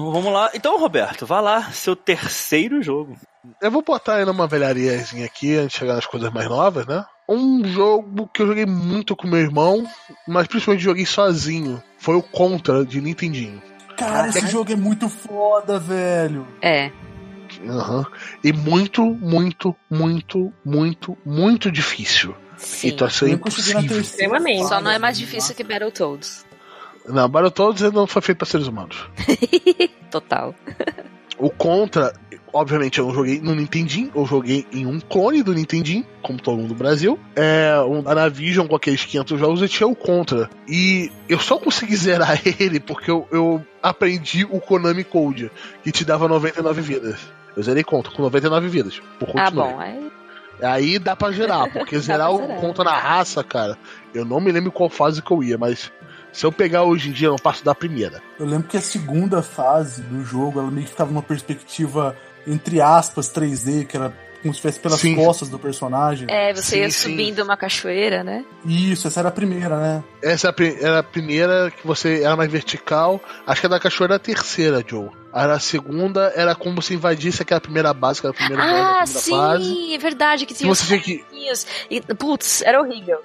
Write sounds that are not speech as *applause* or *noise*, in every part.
vamos lá. Então, Roberto, vá lá, seu terceiro jogo. Eu vou botar aí numa velhariazinha aqui, antes de chegar nas coisas mais novas, né? Um jogo que eu joguei muito com meu irmão, mas principalmente joguei sozinho. Foi o Contra de Nintendinho. Cara, esse jogo é muito foda, velho. É. Uhum. E muito, muito, muito, muito, muito difícil. Sim. Então isso é impossível. Extremamente. Só não é mais né? difícil que Battletoads. Não, Battletoads não foi feito para seres humanos. *laughs* Total. O Contra, obviamente, eu não joguei no Nintendinho, eu joguei em um clone do Nintendinho, como todo mundo do Brasil. É, um, na Vision, com aqueles 500 jogos, eu tinha o Contra. E eu só consegui zerar *laughs* ele porque eu, eu aprendi o Konami Code, que te dava 99 vidas. Eu zerei Contra com 99 vidas. Por Ah, continuar. bom. Aí, Aí dá pra zerar, porque *laughs* zerar o. Contra na raça, cara, eu não me lembro qual fase que eu ia, mas se eu pegar hoje em dia, eu não passo da primeira. Eu lembro que a segunda fase do jogo, ela meio que ficava numa perspectiva, entre aspas, 3D, que era como se estivesse pelas Sim. costas do personagem. é, você Sim, ia sim. subindo uma cachoeira, né? Isso, essa era a primeira, né? Essa é era a primeira que você era mais vertical. Acho que a da cachoeira era a terceira, Joe. Era a segunda, era como se invadisse aquela primeira base, que era a primeira, Ah, primeira sim, fase. é verdade, que Que tinha os você tinha que. E, putz, era horrível.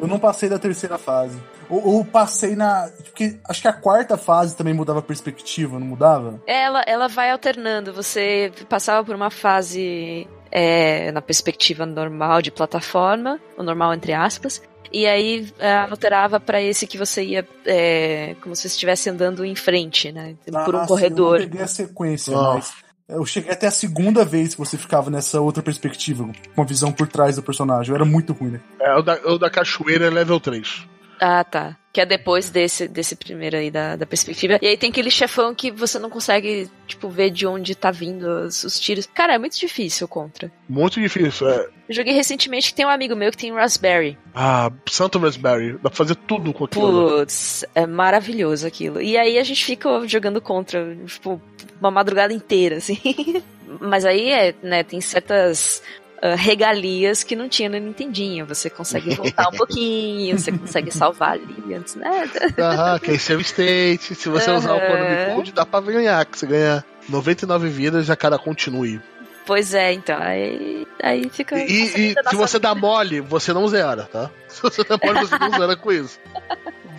Eu não passei da terceira fase. Ou, ou passei na. Porque acho que a quarta fase também mudava a perspectiva, não mudava? Ela, ela vai alternando. Você passava por uma fase é, na perspectiva normal de plataforma, o normal entre aspas, e aí é, alterava pra esse que você ia é, como se estivesse andando em frente, né? Por um Ah, sim, corredor. Eu não peguei a sequência, Ah. mas. Eu cheguei até a segunda vez que você ficava nessa outra perspectiva, com a visão por trás do personagem. Eu era muito ruim, né? É, o da, o da cachoeira é level 3. Ah, tá. Que é depois desse, desse primeiro aí da, da perspectiva. E aí tem aquele chefão que você não consegue, tipo, ver de onde tá vindo os, os tiros. Cara, é muito difícil contra. Muito difícil. É. Eu joguei recentemente que tem um amigo meu que tem Raspberry. Ah, Santo Raspberry. Dá pra fazer tudo com aquilo. Putz, é maravilhoso aquilo. E aí a gente fica jogando contra, tipo, uma madrugada inteira, assim. *laughs* Mas aí, é, né, tem certas ah, regalias que não tinha no Nintendinho. Você consegue voltar um *laughs* pouquinho, você consegue salvar ali antes, né? Aham, que é save state. Se você usar o. Konami Code, dá pra ganhar. Que você ganha 99 vidas e a cara continue. Pois é, então, aí, aí fica... E, e se você dá *laughs* mole, você não zera, tá? *laughs* Se você dá mole, você não zera com isso.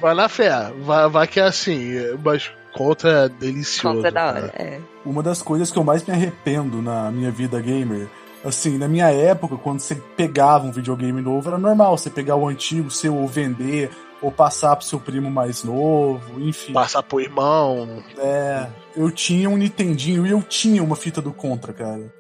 Vai na fé, vai, vai que é assim, mas contra é delicioso. conta da cara. hora. É. Uma das coisas que eu mais me arrependo na minha vida gamer, assim, na minha época, quando você pegava um videogame novo, era normal você pegar o antigo seu ou vender, ou passar pro seu primo mais novo, enfim. Passar pro irmão. É, eu tinha um Nintendinho e eu tinha uma fita do Contra, cara.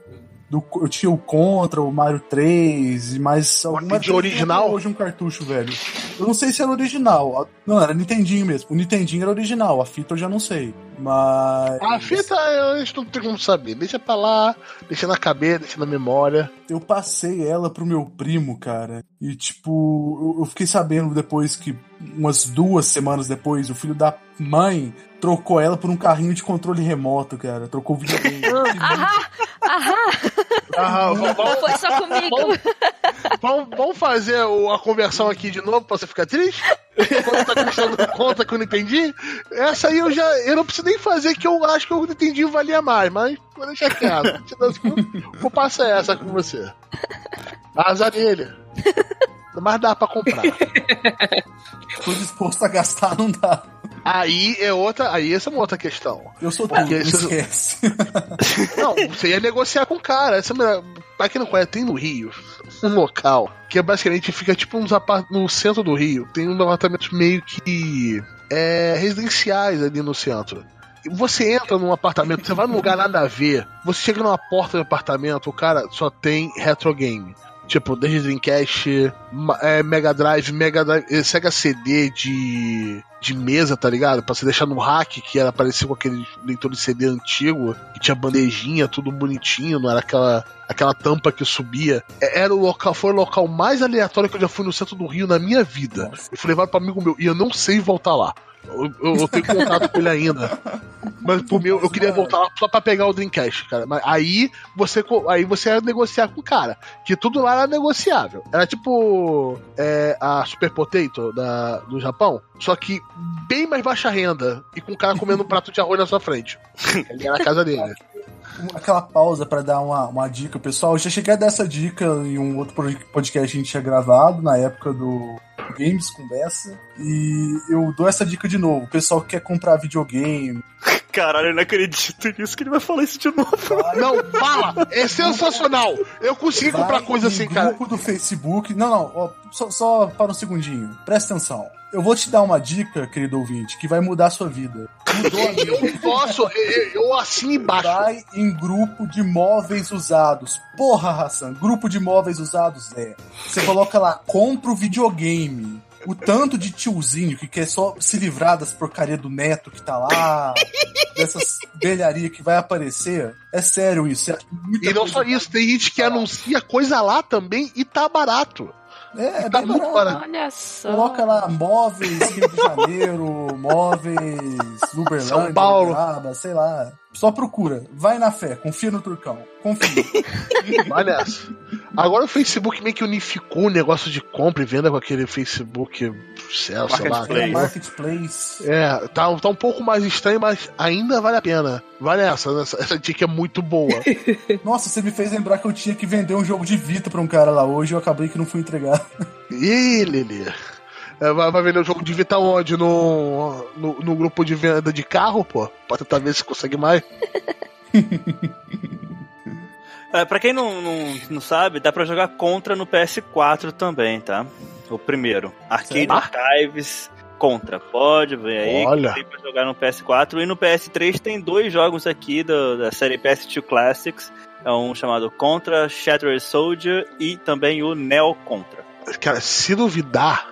Do, eu tinha o Contra, o Mario 3 e mais alguma de original? Hoje um cartucho, velho. Eu não sei se era original. Não, era Nintendinho mesmo. O Nintendinho era original, a fita eu já não sei. Mas. A fita a gente não tem como saber. Deixa pra lá, deixa na cabeça, deixa na memória. Eu passei ela pro meu primo, cara. E, tipo, eu, eu fiquei sabendo depois que, umas duas semanas depois, o filho da mãe trocou ela por um carrinho de controle remoto, cara. Trocou o videogame. Ahá! *laughs* Ahá! Ah, v- Não vamos, foi só comigo! vamos, vamos fazer a conversão aqui de novo pra você ficar triste? Quando tá conversando conta que eu não entendi? Essa aí eu já. Eu não preciso nem fazer que eu acho que eu entendi valia mais, mas vou deixar quieto. Vou passar essa com você. Azar dele. Mas dá pra comprar. Tô disposto a gastar, não dá. Aí é outra. Aí essa é uma outra questão. Eu sou Porque esquece. *laughs* Não, você ia negociar com o cara. Essa, mulher- pra quem não conhece, tem no Rio um local que é basicamente fica tipo uns apart... no centro do Rio. Tem uns apartamentos meio que é, residenciais ali no centro. Você entra num apartamento, você vai num lugar nada a ver. Você chega numa porta do apartamento, o cara só tem retro game. Tipo, desde Dreamcast, é, Mega Drive, Mega Drive, Sega CD de, de mesa, tá ligado? Pra você deixar no rack, que era parecido com aquele leitor de CD antigo, que tinha bandejinha, tudo bonitinho, não era aquela, aquela tampa que subia. É- Era o local, foi o local mais aleatório que eu já fui no centro do Rio na minha vida. Eu fui levado pra amigo meu e eu não sei voltar lá. Eu, eu, eu tenho contato com ele ainda. Mas por mim, eu, queria voltar lá só pra pegar o Dreamcast, cara. Mas aí você, aí você ia negociar com o cara. Que tudo lá era negociável. Era tipo é, a Super Potato da, do Japão. Só que bem mais baixa renda. E com o cara comendo um prato de arroz na sua frente. *laughs* Ele era a casa dele. Aquela pausa pra dar uma, uma dica, pessoal. Eu já cheguei a dar essa dica em um outro pod- podcast que a gente tinha gravado, na época do Games Conversa. E eu dou essa dica de novo. O pessoal que quer comprar videogame. *laughs* Caralho, eu não acredito nisso que ele vai falar isso de novo. vai- Não, fala! É sensacional! Eu consegui vai comprar coisa assim, cara. grupo do Facebook. Não, não, ó, só, só para um segundinho. Presta atenção. Eu vou te dar uma dica, querido ouvinte, que vai mudar a sua vida. Mudou a minha. *laughs* Eu posso, eu, eu assino embaixo. Vai em grupo de móveis usados. Porra, Hassan, grupo de móveis usados é. Você coloca lá, compra o videogame. O tanto de tiozinho que quer só se livrar das porcaria do neto que tá lá, dessas velharia que vai aparecer. É sério isso. é E não só isso, tem gente que anuncia coisa lá também e tá barato. É, é Tá bem muito barato. Olha só. Coloca lá móveis Rio de Janeiro, móveis Uberlândia, São Paulo. Uberaba, sei lá. Só procura. Vai na fé, confia no Turcão. Confia. *laughs* Nessa. Agora o Facebook meio que unificou o negócio de compra e venda com aquele Facebook céu, sei lá. Marketplace. É marketplace. É, tá, tá um pouco mais estranho, mas ainda vale a pena. Vai nessa, essa, essa dica é muito boa. *laughs* Nossa, você me fez lembrar que eu tinha que vender um jogo de Vita pra um cara lá hoje e eu acabei que não fui entregar. Ih, Lili. É, vai, vai vender o jogo de Vita onde? No, no, no grupo de venda de carro, pô? Pra tentar ver se consegue mais. *laughs* É, pra quem não, não, não sabe, dá pra jogar Contra no PS4 também, tá? O primeiro. Arcade? Archives Contra. Pode ver aí. Olha. Tem pra jogar no PS4. E no PS3 tem dois jogos aqui do- da série PS2 Classics. É um chamado Contra Shattered Soldier e também o Neo Contra. Cara, se duvidar,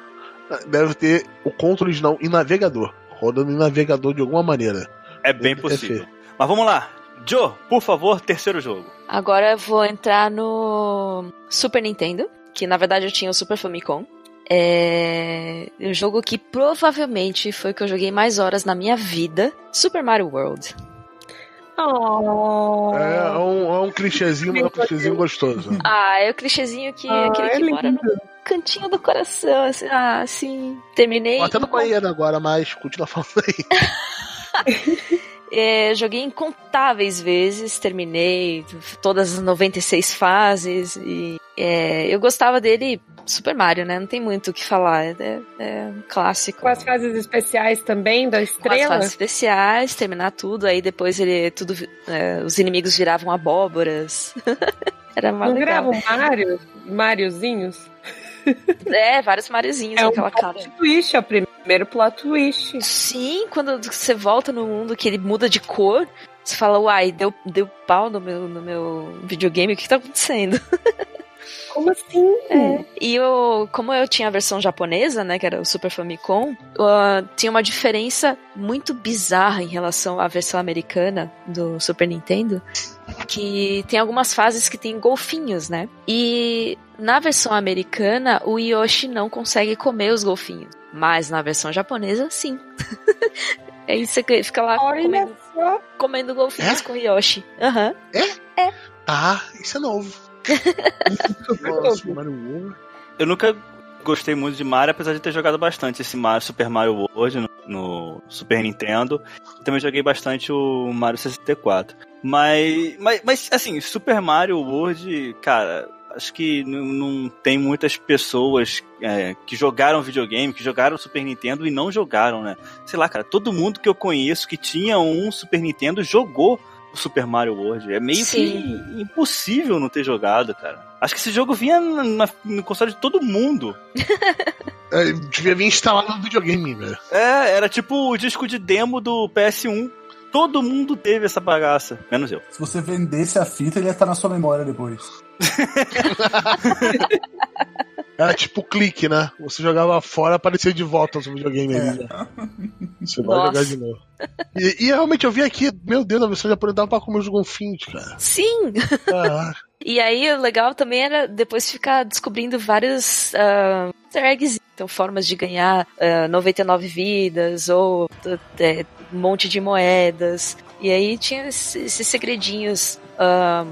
deve ter o controle original em navegador. Rodando em navegador de alguma maneira. É bem Deve possível. Mas vamos lá. Joe, por favor, terceiro jogo. Agora eu vou entrar no Super Nintendo, que na verdade eu tinha o Super Famicom. É um jogo que provavelmente foi o que eu joguei mais horas na minha vida, Super Mario World. Oh. É, um, é um clichêzinho, mas é um clichêzinho gostoso. Ah, é o clichêzinho que Ah, aquele é que mora no. Cantinho do coração, assim, ah, sim. Terminei. Tô até no banheiro agora, mas continua falando aí. *laughs* É, joguei incontáveis vezes, terminei todas as 96 fases e é, eu gostava dele, Super Mario, né? Não tem muito o que falar, é, é um clássico. Com as fases especiais também da Com as estrela. fases especiais, terminar tudo, aí depois ele tudo, é, os inimigos viravam abóboras. *laughs* Era mais Não legal. viravam Mario, Mariozinhos? É, vários mariozinhos É um naquela cara. plot twist, é o primeiro plot twist. Sim, quando você volta no mundo que ele muda de cor, você fala, uai, deu, deu pau no meu, no meu videogame, o que tá acontecendo? *laughs* Como assim? É. E eu, como eu tinha a versão japonesa, né, que era o Super Famicom, uh, tinha uma diferença muito bizarra em relação à versão americana do Super Nintendo, que tem algumas fases que tem golfinhos, né? E na versão americana, o Yoshi não consegue comer os golfinhos, mas na versão japonesa, sim. *laughs* Aí você fica lá comendo, comendo golfinhos É? com o Yoshi. Aham. Ah, isso é novo. *laughs* Nossa. Eu nunca gostei muito de Mario, apesar de ter jogado bastante esse Mario, Super Mario World no, no Super Nintendo. Também joguei bastante o Mario 64. Mas, mas, mas, assim, Super Mario World, cara, acho que não, não tem muitas pessoas é, que jogaram videogame, que jogaram Super Nintendo e não jogaram, né? Sei lá, cara, todo mundo que eu conheço que tinha um Super Nintendo jogou o Super Mario World. É meio Sim. que impossível não ter jogado, cara. Acho que esse jogo vinha na- na- no console de todo mundo. *laughs* É, devia vir instalado no videogame, velho. É, era tipo o disco de demo do PS1. Todo mundo teve essa bagaça, menos eu. Se você vendesse a fita, ele ia estar na sua memória depois. *laughs* Era tipo clique, né? Você jogava fora, aparecia de volta no videogame ali. É. já. Você vai Nossa. jogar de novo. E, e realmente eu vi aqui, meu Deus, a versão japonesa dava pra comer os golfinhos, cara. Sim! Caraca. *laughs* E aí, o legal também era depois ficar descobrindo vários ah, easter eggs, então formas de ganhar ah, 99 vidas ou é, um monte de moedas. E aí tinha esse- esses segredinhos. ah,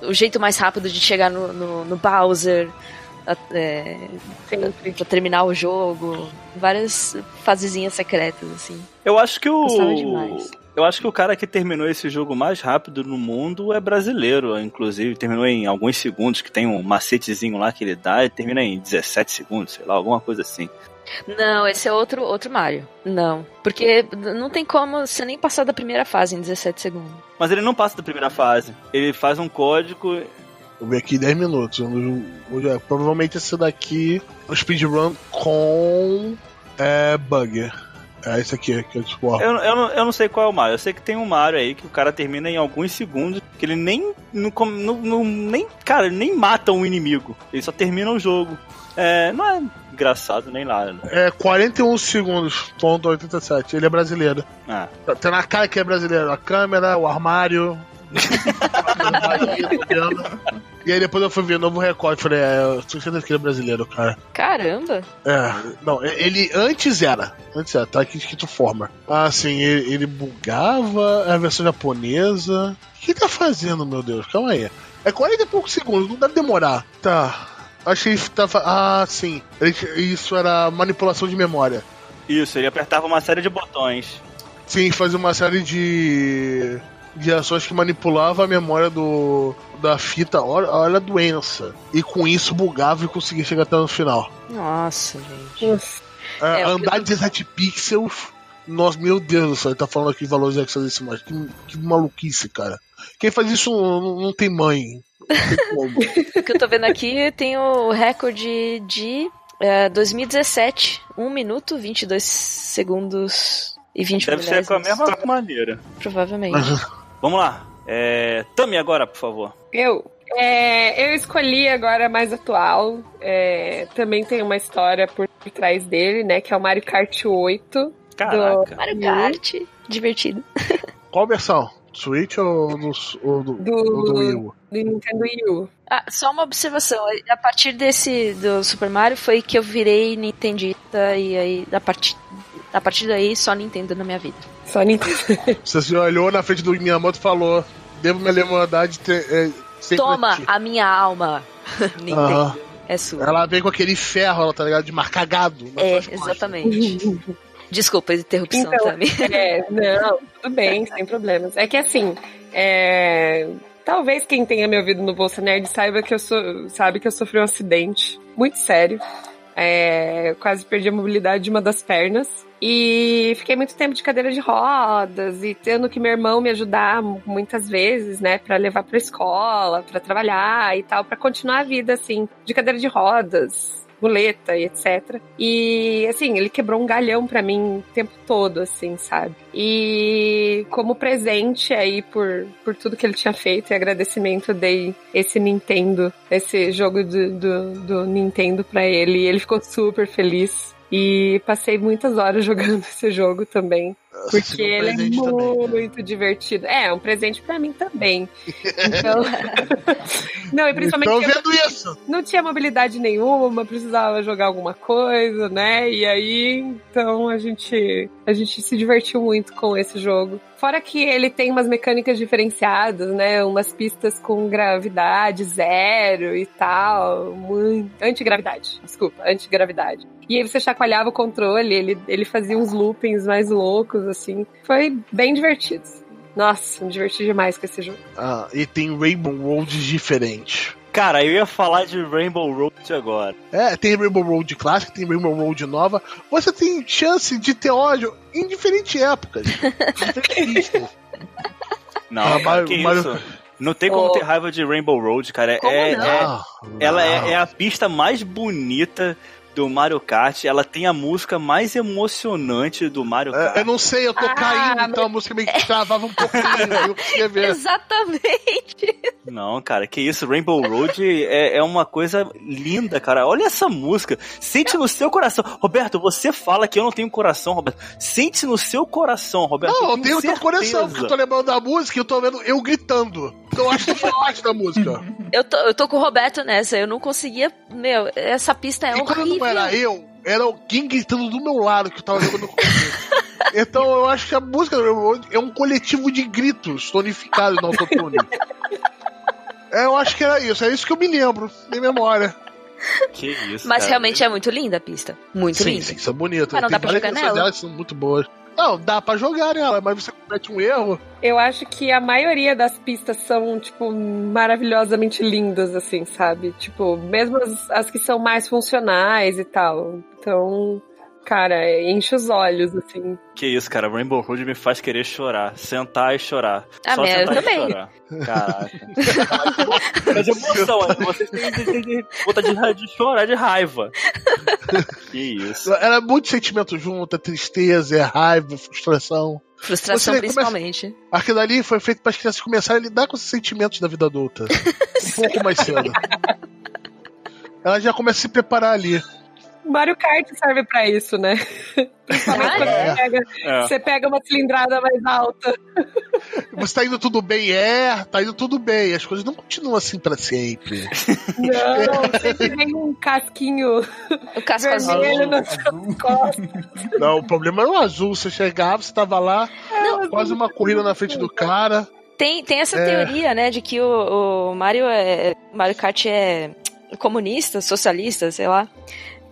o jeito mais rápido de chegar no, no, no Bowser. É, Sempre. pra terminar o jogo. Várias fasezinhas secretas, assim. Eu acho que o. Eu acho que o cara que terminou esse jogo mais rápido no mundo é brasileiro, inclusive. Terminou em alguns segundos, que tem um macetezinho lá que ele dá, e termina em 17 segundos, sei lá, alguma coisa assim. Não, esse é outro, outro Mario. Não. Porque não tem como você nem passar da primeira fase em 17 segundos. Mas ele não passa da primeira fase. Ele faz um código. Eu vi aqui 10 minutos. É, provavelmente esse daqui é um speedrun com é, bug. É esse aqui que eu tipo, ó. Eu, eu, não, eu não sei qual é o Mario. Eu sei que tem um Mario aí que o cara termina em alguns segundos. Que ele nem. Não, não, não- nem cara, ele nem mata um inimigo. Ele só termina o jogo. É, não é engraçado nem nada. né? É 41 segundos, ponto 87. Ele é brasileiro. Ah, Tá na cara que é brasileiro. A câmera, o armário. *laughs* *laughs* e aí depois eu fui ver novo recorde. Falei, é, eu tenho certeza que ele é brasileiro, cara. Caramba! É, não, ele antes era. Antes era, tá aqui escrito former. Ah, sim, ele, ele bugava, é a versão japonesa. O que ele tá fazendo, meu Deus? Calma aí. É 40 e poucos segundos, não deve demorar. Tá. Achei que tava. Ah, sim. Isso era manipulação de memória. isso, ele apertava uma série de botões. Sim, fazia uma série de. De ações que manipulava a memória do. da fita. Olha, olha a doença. E com isso bugava e conseguia chegar até no final. Nossa, gente. Nossa. É, É, andar eu- 17 pixels. Nossa, meu Deus do céu, ele tá falando aqui valores hexadecimais. Que, que maluquice, cara. Quem faz isso não, não tem mãe. Não tem como. *laughs* O que eu tô vendo aqui tem o recorde de é, 2017. 1 minuto, 22 segundos e 20 Deve ser com a mesma maneira. Provavelmente. *laughs* Vamos lá. É, Tami agora, por favor. Eu. É, eu escolhi agora a mais atual. É, também tem uma história por trás dele, né? Que é o Mario Kart 8. Caraca. Mario Kart, divertido. *laughs* Qual versão? Switch ou do, ou do, Do- ou do Wii U? Do Nintendo Wii U. Ah, só uma observação. A partir desse do Super Mario foi que eu virei Nintendista e aí a partir, a partir daí só Nintendo na minha vida. Só Nintendo. *laughs* Você se olhou na frente do Miyamoto e falou: Devo minha lealdade ter, é, sempre a Toma ti." a minha alma, *laughs* Nintendo. É sua. Ela vem com aquele ferro, ela tá ligado? De marcar gado. nas É, exatamente. *laughs* Desculpa a interrupção Então, também. É, não, tudo bem, sem problemas. É que assim, é, talvez quem tenha me ouvido no Bolsa Nerd saiba que eu sou, sabe que eu sofri um acidente muito sério. É, quase perdi a mobilidade de uma das pernas. E fiquei muito tempo de cadeira de rodas e tendo que meu irmão me ajudar muitas vezes, né, Pra levar pra escola, pra trabalhar e tal, pra continuar a vida assim, de cadeira de rodas, muleta e etc. E assim, ele quebrou um galhão pra mim o tempo todo, assim, sabe? E como presente aí por, por tudo que ele tinha feito e agradecimento, dei esse Nintendo, esse jogo do, do, do Nintendo pra ele. E ele ficou super feliz. E passei muitas horas *laughs* jogando esse jogo também. *laughs* Porque um ele é também, né? muito divertido. É, um presente pra mim também. Então. *laughs* Não, e principalmente Estão eu vendo isso? não tinha mobilidade nenhuma, precisava jogar alguma coisa, né? E aí, então a gente a gente se divertiu muito com esse jogo. Fora que ele tem umas mecânicas diferenciadas, né? Umas pistas com gravidade zero e tal, muito antigravidade, desculpa, antigravidade. E aí você chacoalhava o controle, ele ele fazia uns loopings mais loucos assim. Foi bem divertido. Nossa, me diverti demais com esse jogo. Ah, e tem Rainbow Roads diferentes. Cara, eu ia falar de Rainbow Road agora. É, tem Rainbow Road clássica, tem Rainbow Road nova. Você tem chance de ter ódio em diferentes épocas. *laughs* Não, Ah, cara, que Mario- isso? Não tem como Oh. ter raiva de Rainbow Road, cara. Como É, não? é- Ah, ela não. é, é a pista mais bonita, do Mario Kart, ela tem a música mais emocionante do Mario Kart. É, eu não sei, eu tô Ah, caindo, então a música meio que travava um pouquinho. *laughs* Exatamente. Não, cara, que isso, Rainbow Road é, é uma coisa linda, cara. Olha essa música. Sente no seu coração. Roberto, você fala que eu não tenho coração, Roberto. Sente no seu coração, Roberto. Não, eu tenho o teu certeza. coração, porque eu tô lembrando da música e eu tô vendo eu gritando. Então eu acho que foi parte da música. Eu tô, eu tô com o Roberto nessa, eu não conseguia. Meu, essa pista é e quando horrível. Não era eu, era alguém gritando do meu lado que eu tava jogando comigo. *laughs* Então eu acho que a música é um coletivo de gritos tonificados no autotune. É, eu acho que era isso, é isso que eu me lembro, em memória. Que isso, Mas cara. realmente é muito linda a pista. Muito sim, linda. sim, isso é bonito. Mas não Tem dá pra jogar nela? delas são muito boas. Não, dá pra jogar nela, mas você comete um erro. Eu acho que a maioria das pistas são, tipo, maravilhosamente lindas, assim, sabe? Tipo, mesmo as, as que são mais funcionais e tal. Então, cara, enche os olhos, assim. Que isso, cara. Rainbow Road me faz querer chorar. Sentar e chorar. Ah, Só eu e também. chorar. Caraca. *laughs* Mas emoção, né? vocês têm, vontade de, ra- de chorar de raiva. Que isso. Era muito sentimento junto, é tristeza, é raiva, frustração. Frustração Você começa- principalmente. Aquilo ali foi feito para as crianças começarem a lidar com esses sentimentos da vida adulta. *laughs* Um pouco mais cedo. Ela já começa a se preparar ali. Mario Kart serve pra isso, né? *laughs* Principalmente quando É. você, pega, É. você pega uma cilindrada mais alta. *laughs* Você tá indo tudo bem? É, tá indo tudo bem. As coisas não continuam assim para sempre. Não, *laughs* sempre vem um casquinho O casco azul. vermelho Azul. sua costa. Não, o problema era o azul. Você chegava, você tava lá, Não, quase uma corrida na frente do cara. Tem, tem essa É. teoria, né, de que o, o Mario é. Mario Kart é comunista, socialista, sei lá.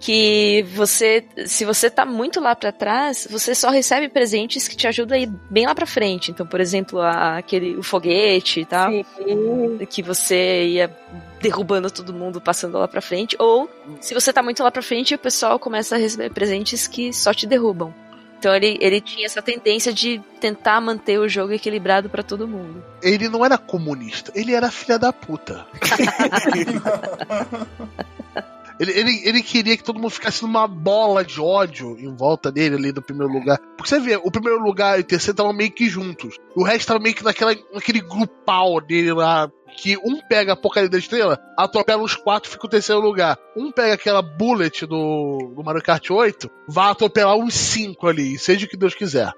Que você, se você tá muito lá pra trás, você só recebe presentes que te ajudam a ir bem lá pra frente. Então, por exemplo, a- aquele o foguete e tal, Sim. que você ia derrubando todo mundo passando lá pra frente. Ou, se você tá muito lá pra frente, o pessoal começa a receber presentes que só te derrubam. Então ele, ele tinha essa tendência de tentar manter o jogo equilibrado pra todo mundo. Ele não era comunista, ele era filha da puta. *laughs* Ele, ele, ele queria que todo mundo ficasse numa bola de ódio em volta dele ali do primeiro lugar. Porque você vê, o primeiro lugar e o terceiro estavam meio que juntos. O resto tava meio que naquela, naquele grupal dele lá. Que um pega a porcaria da estrela, atropela os quatro e fica o terceiro lugar. Um pega aquela bullet do, do Mario Kart 8, vai atropelar uns cinco ali, seja o que Deus quiser.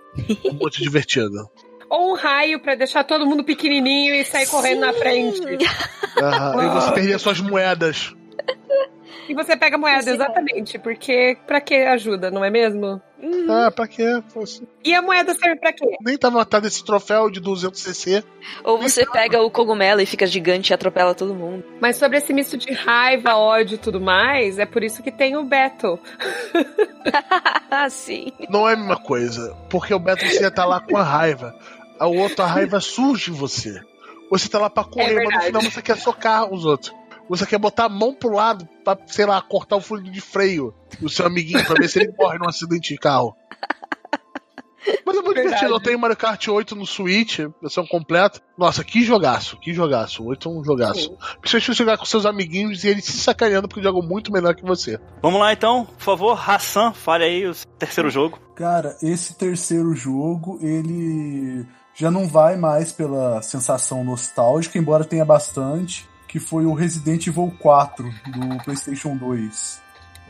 Muito divertido. *laughs* Ou um raio pra deixar todo mundo pequenininho e sair correndo na frente. Aham, E você perdia suas moedas. E você pega moeda, Sim. exatamente. Porque pra que ajuda, não é mesmo? Ah, pra quê? Fosse- E a moeda serve pra quê? Nem tava atrás desse troféu de 200cc. Ou você pega o cogumelo e fica gigante e atropela todo mundo. Mas sobre esse misto de raiva, ódio e tudo mais, é por isso que tem o. Ah, *laughs* sim. Não é a mesma coisa. Porque o Beto você ia tá lá com a raiva. A outra raiva surge em você. Você tá lá pra correr, É mas no final você quer socar os outros. Você quer botar a mão pro lado pra, sei lá, cortar o fluido de freio do seu amiguinho pra ver se ele morre num acidente de carro. Mas é muito Verdade. divertido. Eu tenho Mario Kart 8 no Switch, versão completa. Nossa, que jogaço, que jogaço. O 8 é um jogaço. Você jogar com seus amiguinhos e eles se sacaneando porque jogam muito melhor que você. Vamos lá então, por favor, Hassan, fale aí o terceiro jogo. Cara, esse terceiro jogo, ele já não vai mais pela sensação nostálgica, embora tenha bastante, que foi o Resident Evil 4 do PlayStation 2.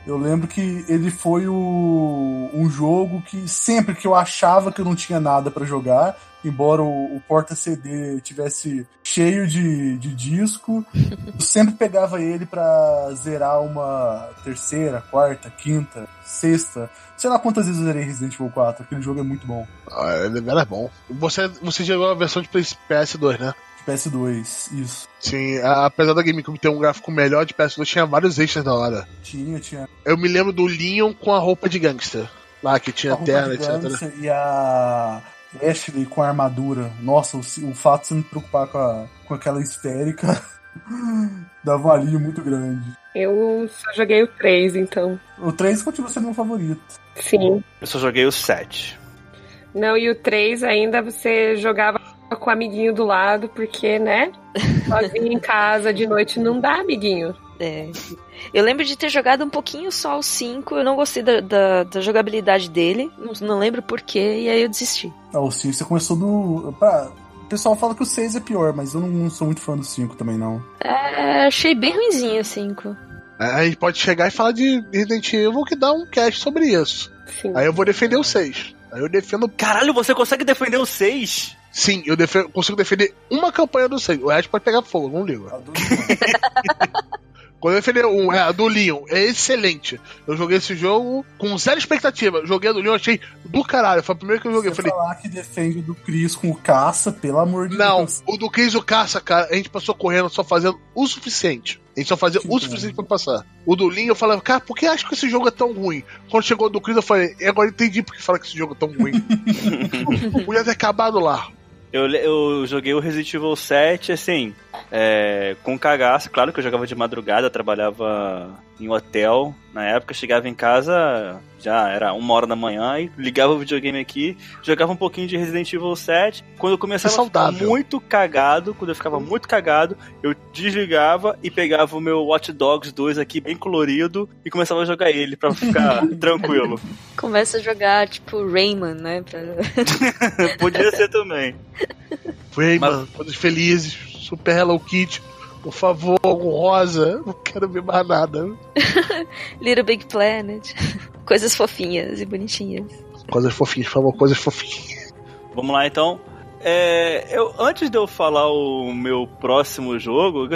Eu lembro que ele foi o, um jogo que sempre que eu achava que eu não tinha nada pra jogar, embora o, o porta-CD tivesse cheio de, de disco, *laughs* eu sempre pegava ele pra zerar uma terceira, quarta, quinta, sexta. Sei lá quantas vezes eu zerei Resident Evil 4. Aquele jogo é muito bom. Ah, ele era bom. Você, você jogou a versão de PS2, né? De PS2, isso. Sim, a- apesar da GameCube ter um gráfico melhor de PS2, tinha vários extras da hora. Tinha, tinha Eu me lembro do Leon com a roupa de gangster. Lá que tinha terra, etc. Gangster e a Ashley com a armadura. Nossa, o, o fato de você se preocupar com, a, com aquela esférica *laughs* dava um alívio muito grande. Eu só joguei o 3, então. O 3 continua sendo meu favorito. Sim. Eu só joguei o 7. Não, e o 3 ainda você jogava com o amiguinho do lado, porque, né? Sozinho em casa de noite não dá, amiguinho. É. Eu lembro de ter jogado um pouquinho só o 5, eu não gostei da, da, da jogabilidade dele, não, não lembro porquê, e aí eu desisti. Ah, o 5 você começou do. Pá, o pessoal fala que o 6 é pior, mas eu não, não sou muito fã do 5 também, não. É, achei bem ruimzinho o 5. A gente pode chegar e falar de Resident Evil que dá um cast sobre isso. Sim. Aí eu vou defender o 6. Aí eu defendo. Caralho, você consegue defender o 6? Sim, eu defe- consigo defender uma campanha do 6. O resto pode pegar fogo, não ligo. *laughs* Quando eu defender um, é, a do Leon, é excelente. Eu joguei esse jogo com zero expectativa. Joguei a do Leon, achei do caralho. Foi a primeira que eu joguei. Eu Você falei, falar que defende do Chris com o caça, pelo amor de não, Deus. o do Chris e o Caça, cara, a gente passou correndo só fazendo o suficiente. A gente só fazia Que o suficiente pra passar. O do Leon eu falava, cara, por que acho que esse jogo é tão ruim? Quando chegou o do Chris, eu falei, "E agora entendi por que fala que esse jogo é tão ruim. *laughs* Podia ter acabado lá. Eu, eu joguei o Resident Evil 7, assim, é, com cagaço. Claro que eu jogava de madrugada, trabalhava em hotel. Na época, chegava em casa, já era uma hora da manhã, e ligava o videogame aqui, jogava um pouquinho de Resident Evil 7. Quando eu começava É a ficar muito cagado, quando eu ficava muito cagado, eu desligava e pegava o meu Watch Dogs 2 aqui, bem colorido, e começava a jogar ele pra ficar *laughs* tranquilo. Começa a jogar, tipo, Rayman, né? Pra... *laughs* Podia ser também. Rayman, todos felizes, Super Hello Kitty. Por favor, algo rosa. Não quero ver mais nada. *laughs* Little Big Planet. Coisas fofinhas e bonitinhas. Coisas fofinhas, por favor, coisas fofinhas. Vamos lá então. É, eu, antes de eu falar o meu próximo jogo,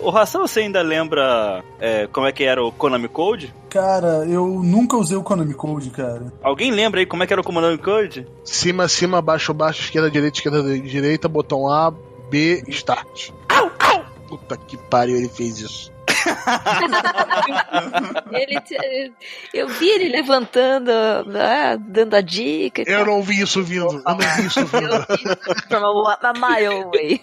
o Ração, você ainda lembra é, como é que era o Konami Code? Cara, eu nunca usei o Konami Code, cara. Alguém lembra aí como é que era o Konami Code? Cima, cima, baixo, baixo, esquerda, direita, esquerda, direita, botão A, B, start. Puta que pariu, ele fez isso. *laughs* Ele eu vi ele levantando, ah, dando a dica. Eu tal. não vi isso vindo. Eu não vi isso vindo. From a, a mile away.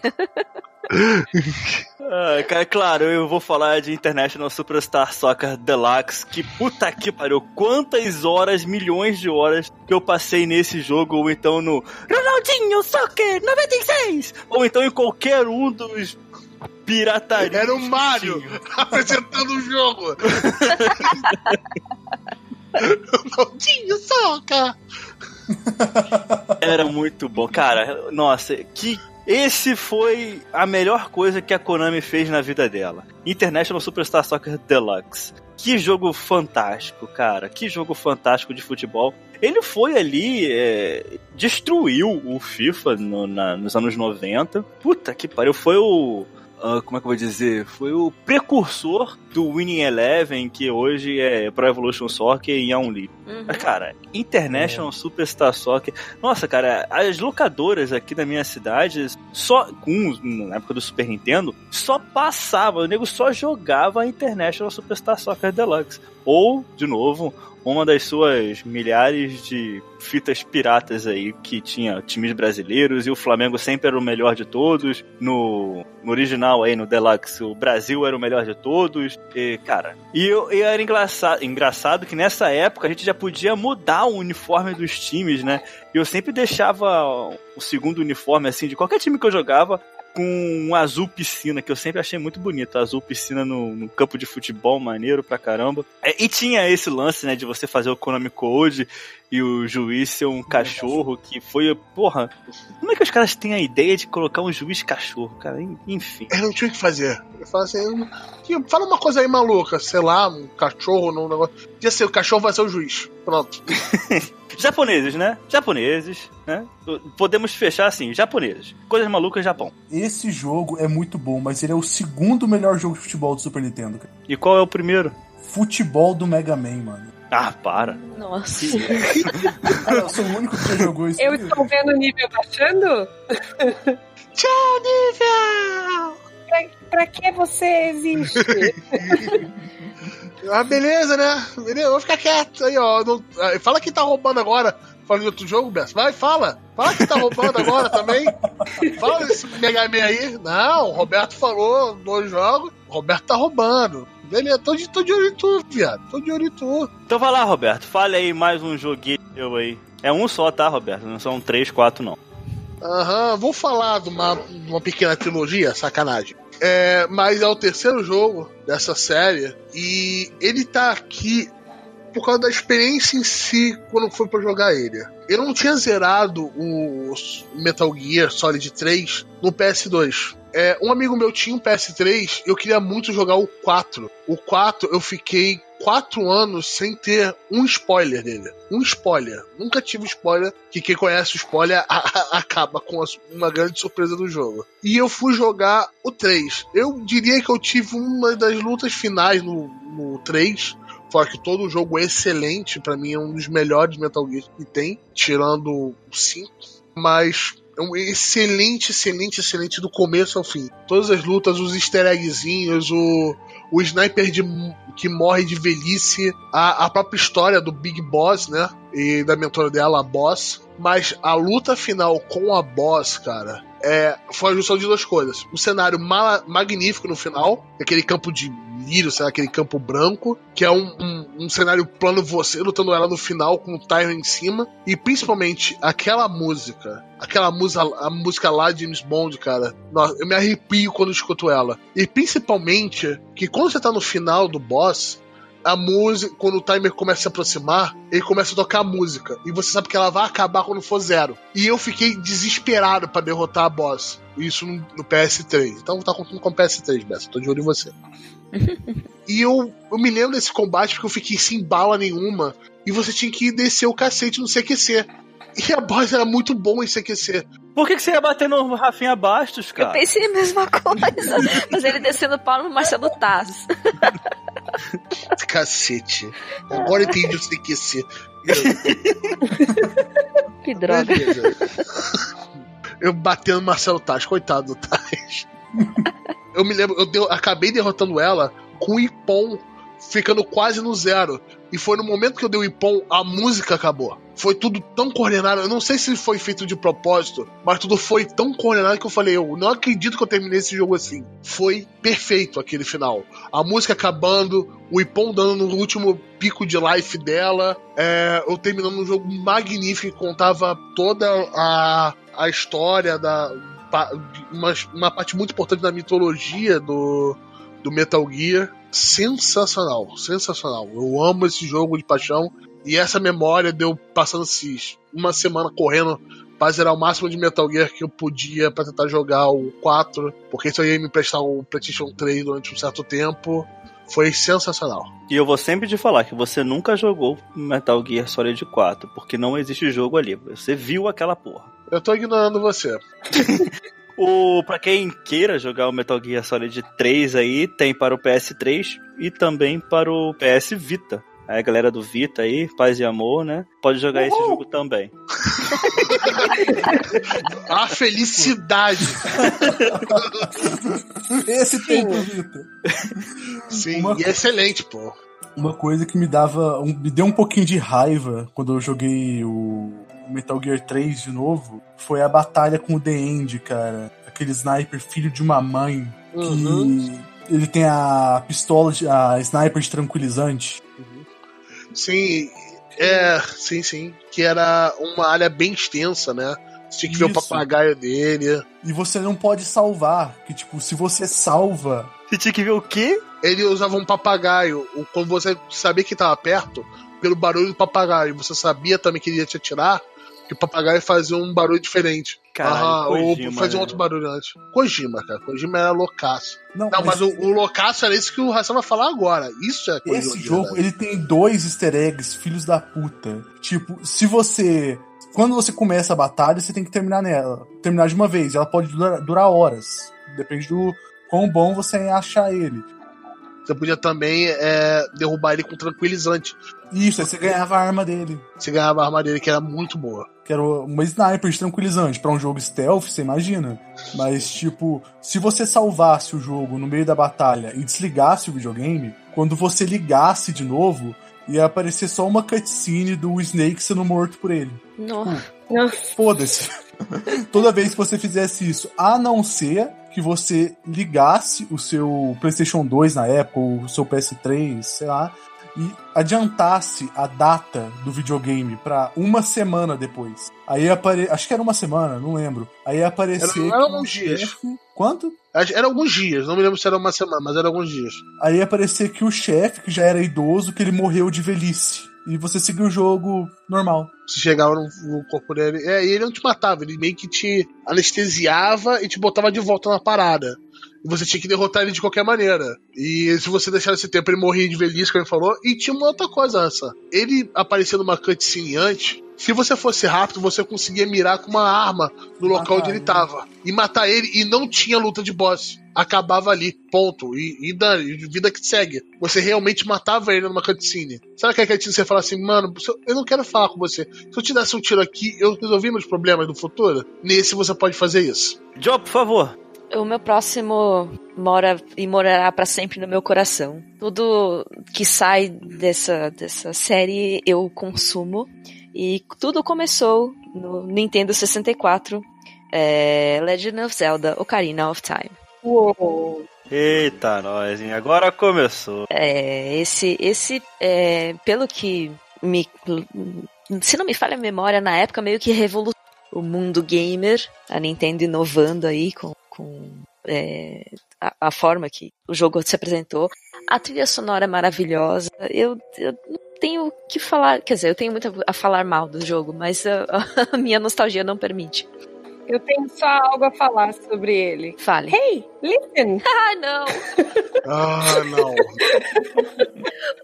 Ah, cara, claro, eu vou falar de International Superstar Soccer Deluxe, que puta que pariu, quantas horas, milhões de horas que eu passei nesse jogo, ou então no Ronaldinho Soccer 96, ou então em qualquer um dos piratarias. Era o Mario *laughs* apresentando o jogo. *laughs* Ronaldinho Soca! Era muito bom. Cara, nossa, que. Esse foi a melhor coisa que a Konami fez na vida dela. International Superstar Soccer Deluxe. Que jogo fantástico, cara. Que jogo fantástico de futebol. Ele foi ali, é, destruiu o FIFA no- na- nos anos 90. Puta que pariu. Foi o. ah, como é que eu vou dizer? Foi o precursor do Winning Eleven, que hoje é Pro Evolution Soccer e é um livro. Uhum. Mas, Cara, International Superstar Soccer. Nossa, cara, as locadoras aqui da minha cidade, só com na época do Super Nintendo, só passava, o nego só jogava a International Superstar Soccer Deluxe. Ou, de novo, uma das suas milhares de fitas piratas aí que tinha times brasileiros e o Flamengo sempre era o melhor de todos. No, no original aí, no Deluxe, o Brasil era o melhor de todos. E, cara, e, eu, e era engraçado, engraçado que nessa época a gente já podia mudar o uniforme dos times, né? E eu sempre deixava o segundo uniforme, assim, de qualquer time que eu jogava, com um azul piscina, que eu sempre achei muito bonito. Azul piscina no, no campo de futebol, maneiro pra caramba. É, e tinha esse lance, né, de você fazer o Konami Code e o juiz ser um cachorro, que foi, porra, como é que os caras têm a ideia de colocar um juiz cachorro, cara? Enfim. Eu não tinha o que fazer. Eu falo assim, eu fala uma coisa aí maluca, sei lá, um cachorro, num negócio. Podia ser, o cachorro vai ser o juiz. Pronto. *laughs* Japoneses, né? Japoneses, né? Podemos fechar assim, japoneses. Coisas malucas, Japão. Esse jogo é muito bom, mas ele é o segundo melhor jogo de futebol do Super Nintendo, cara. E qual é o primeiro? Futebol do Mega Man, mano. Ah, para. Nossa. Cara, *laughs* eu sou o único que já jogou isso. Eu estou vendo o nível baixando? Tchau, nível! Pra que você existe? *laughs* Ah, beleza, né? Beleza, vou ficar quieto aí, ó. Não- ah, Fala quem tá roubando agora. Fala de outro jogo, Bess. Vai, fala. Fala quem tá roubando agora também. Fala desse Mega Man aí. Não, o Roberto falou dois jogos. O Roberto tá roubando. Beleza, tô de, tô de olho em tu, viado. Tô de olho em tu. Então vai lá, Roberto. Fale aí mais um joguinho eu aí. É um só, tá, Roberto? Não são três, quatro, não. Aham, vou falar de uma, uma pequena trilogia, sacanagem. É, mas é o terceiro jogo dessa série e ele tá aqui por causa da experiência em si quando foi para jogar ele. Eu não tinha zerado o Metal Gear Solid 3 no PS2. É, um amigo meu tinha um PS3 e eu queria muito jogar o 4. O 4 eu fiquei quatro anos sem ter um spoiler dele. Um spoiler. Nunca tive spoiler, que quem conhece o spoiler a, *laughs* a, acaba com uma grande surpresa do jogo. E eu fui jogar o 3. Eu diria que eu tive uma das lutas finais no, no 3 Fora que todo o jogo é excelente, para mim é um dos melhores Metal Gear que tem, tirando o 5. Mas é um excelente, excelente, excelente do começo ao fim. Todas as lutas, os easter eggzinhos, o, o sniper de, que morre de velhice, a, a própria história do Big Boss, né? E da mentora dela, a Boss. Mas a luta final com a Boss, cara, é, foi a junção de duas coisas. Um cenário ma magnífico no final, aquele campo de lírio, sabe, aquele campo branco, que é um, um, um, cenário plano você lutando ela no final com o Tyron em cima, e principalmente aquela música, aquela música, a música lá de James Bond, cara, nossa, eu me arrepio quando escuto ela. E principalmente que quando você tá no final do boss, a música, quando o timer começa a se aproximar, ele começa a tocar a música. E você sabe que ela vai acabar quando for zero. E eu fiquei desesperado para derrotar a boss. Isso no, no, PS3. Então tá contando com o PS3, Bessa. Tô de olho em você. E eu, eu me lembro desse combate porque eu fiquei sem bala nenhuma. E você tinha que descer o cacete no CQC. E a boss era muito bom em CQC. Por que, que você ia bater no Rafinha Bastos, cara? Eu pensei a mesma coisa. *laughs* mas ele descendo o pau no Marcelo Taz. *laughs* Cacete. Agora entendi o CQC. que droga. Eu batendo no Marcelo Taz, coitado do Taz. *laughs* Eu me lembro, eu acabei derrotando ela com o Ipom ficando quase no zero. E foi no momento que eu dei o Ipom, a música acabou. Foi tudo tão coordenado. Eu não sei se foi feito de propósito, mas tudo foi tão coordenado que eu falei, eu não acredito que eu terminei esse jogo assim. Foi perfeito aquele final. A música acabando, o Ipom dando no último pico de life dela, é, eu terminando um jogo magnífico que contava toda a, a história da. Uma, uma parte muito importante da mitologia do, do Metal Gear. Sensacional, sensacional. Eu amo esse jogo de paixão. E essa memória deu passando esses, uma semana correndo para zerar o máximo de Metal Gear que eu podia para tentar jogar o 4, porque isso ia me prestar o PlayStation 3 durante um certo tempo. Foi sensacional. E eu vou sempre te falar que você nunca jogou Metal Gear Solid 4, porque não existe jogo ali. Você viu aquela porra. Eu tô ignorando você. *laughs* O, pra quem queira jogar o Metal Gear Solid 3 aí, tem para o PS3 e também para o PS Vita. Aí a galera do Vita aí, paz e amor, né? Pode jogar Uhul. esse jogo também. *laughs* a felicidade! *laughs* esse tempo, Vita. Sim, Uma... e é excelente, pô. Uma coisa que me dava. Um, me deu um pouquinho de raiva quando eu joguei o Metal Gear 3 de novo foi a batalha com o The End, cara. Aquele sniper filho de uma mãe uhum. que ele tem a pistola, de, a sniper de tranquilizante. Uhum. Sim, é, sim, sim. Que era uma área bem extensa, né? Você tinha que Isso. ver o papagaio dele. E você não pode salvar. Que, tipo, se você salva. Você tinha que ver o quê? Ele usava um papagaio. Quando você sabia que estava perto, pelo barulho do papagaio, você sabia também que ele ia te atirar, que o papagaio fazia um barulho diferente. Caralho, ah, Kojima, ou fazia um outro barulho antes. Kojima, cara. Kojima era loucaço. Não, Não mas, mas o, o loucaço era isso que o Ração vai falar agora. Isso é Kojima. Esse jogo, ele tem dois easter eggs, filhos da puta. Tipo, se você quando você começa a batalha, você tem que terminar nela. Terminar de uma vez. Ela pode durar, durar horas. Depende do quão bom você achar ele. Você podia também é, derrubar ele com tranquilizante. Isso, aí você ganhava a arma dele. Você ganhava a arma dele, que era muito boa. Que era uma sniper de tranquilizante. para um jogo stealth, você imagina. Mas, tipo, se você salvasse o jogo no meio da batalha e desligasse o videogame, quando você ligasse de novo, ia aparecer só uma cutscene do Snake sendo morto por ele. Nossa. Foda-se. *laughs* Toda vez que você fizesse isso, a não ser que você ligasse o seu PlayStation 2 na época, ou o seu PS3, sei lá, e adiantasse a data do videogame pra uma semana depois. Aí apare... acho que era uma semana, não lembro. Aí ia aparecer. Era, era alguns dias. chefe- Quanto? Era alguns dias, não me lembro se era uma semana, mas era alguns dias. Aí ia aparecer que o chefe, que já era idoso, que ele morreu de velhice. E você seguiu o jogo normal. Você chegava no, no corpo dele. É, e ele não te matava, ele meio que te anestesiava e te botava de volta na parada. E você tinha que derrotar ele de qualquer maneira. E se você deixar esse tempo, ele morria de velhice, como ele falou. E tinha uma outra coisa, essa. Ele aparecia numa cutscene antes. Se você fosse rápido, você conseguia mirar com uma arma no local Matar onde ele ele. tava. E matar ele, e não tinha luta de boss. Acabava ali, ponto. E, e dane, e vida que segue. Você realmente matava ele numa cutscene. Sabe aquela cutscene que você fala assim, mano, eu- eu não quero falar com você. Se eu te desse um tiro aqui, eu resolvi meus problemas no futuro? Nesse você pode fazer isso. Joe, por favor. O meu próximo mora e morará pra sempre no meu coração. Tudo que sai dessa, dessa série eu consumo. E tudo começou no Nintendo 64, é, Legend of Zelda Ocarina of Time. Uou. Eita, nós, hein? Agora começou. É, esse, esse é, pelo que me, se não me falha a memória, na época meio que revolucionou o mundo gamer, a Nintendo inovando aí com, com é, a, a forma que o jogo se apresentou. A trilha sonora é maravilhosa. Eu, eu não tenho que falar, quer dizer, eu tenho muito a falar mal do jogo, mas a, *laughs* a minha nostalgia não permite. Eu tenho só algo a falar sobre ele. Fale. Hey, listen! *laughs* Ah, não! Ah, não. *laughs*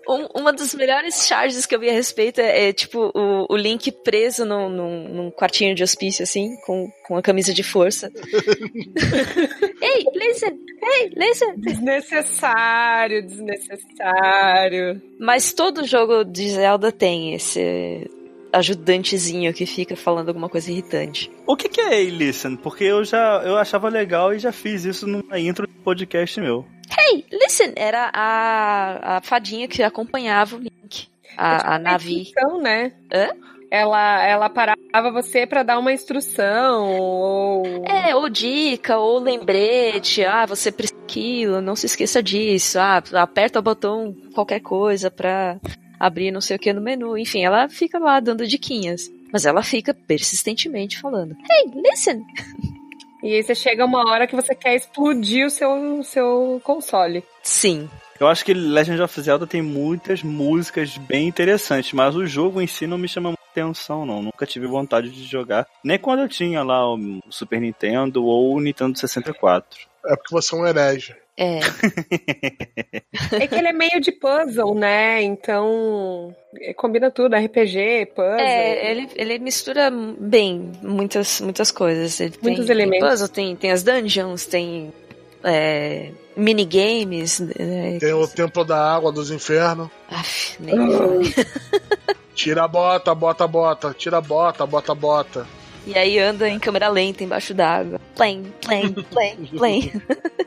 Um- uma das melhores charges que eu vi a respeito é, é, tipo o, o Link preso num, num, num quartinho de hospício, assim, com, com a camisa de força. *laughs* hey, listen! Hey, listen! Desnecessário, desnecessário. Mas todo jogo de Zelda tem esse ajudantezinho que fica falando alguma coisa irritante. O que, que é Hey Listen? Porque eu já eu achava legal e já fiz isso numa intro do podcast meu. Hey, listen! Era a, a fadinha que acompanhava o Link. A, a Navi. Instrução, né? Hã? Ela, ela parava você pra dar uma instrução, ou... É, ou dica, ou lembrete, ah, você precisa daquilo, não se esqueça disso, ah, aperta o botão qualquer coisa pra abrir não sei o que no menu. Enfim, ela fica lá dando diquinhas. Mas ela fica persistentemente falando: Hey, listen! E aí você chega uma hora que você quer explodir o seu, seu console. Sim. Eu acho que Legend of Zelda tem muitas músicas bem interessantes, mas o jogo em si não me chama muita atenção, não. Nunca tive vontade de jogar. Nem quando eu tinha lá o Super Nintendo ou o Nintendo 64. É porque você é um herege. É. *laughs* É que ele é meio de puzzle, né? Então. é, Combina tudo, RPG, puzzle. É, ele, ele mistura bem muitas, muitas coisas. Ele Muitos tem, elementos. Tem puzzle, tem, tem as dungeons, tem é, minigames. né? Tem o Templo da Água dos Infernos. Aff, nem. Tira a bota, bota a bota. Tira a bota, bota a bota. E aí anda em câmera lenta embaixo d'água. Plém, plém, plém, plém.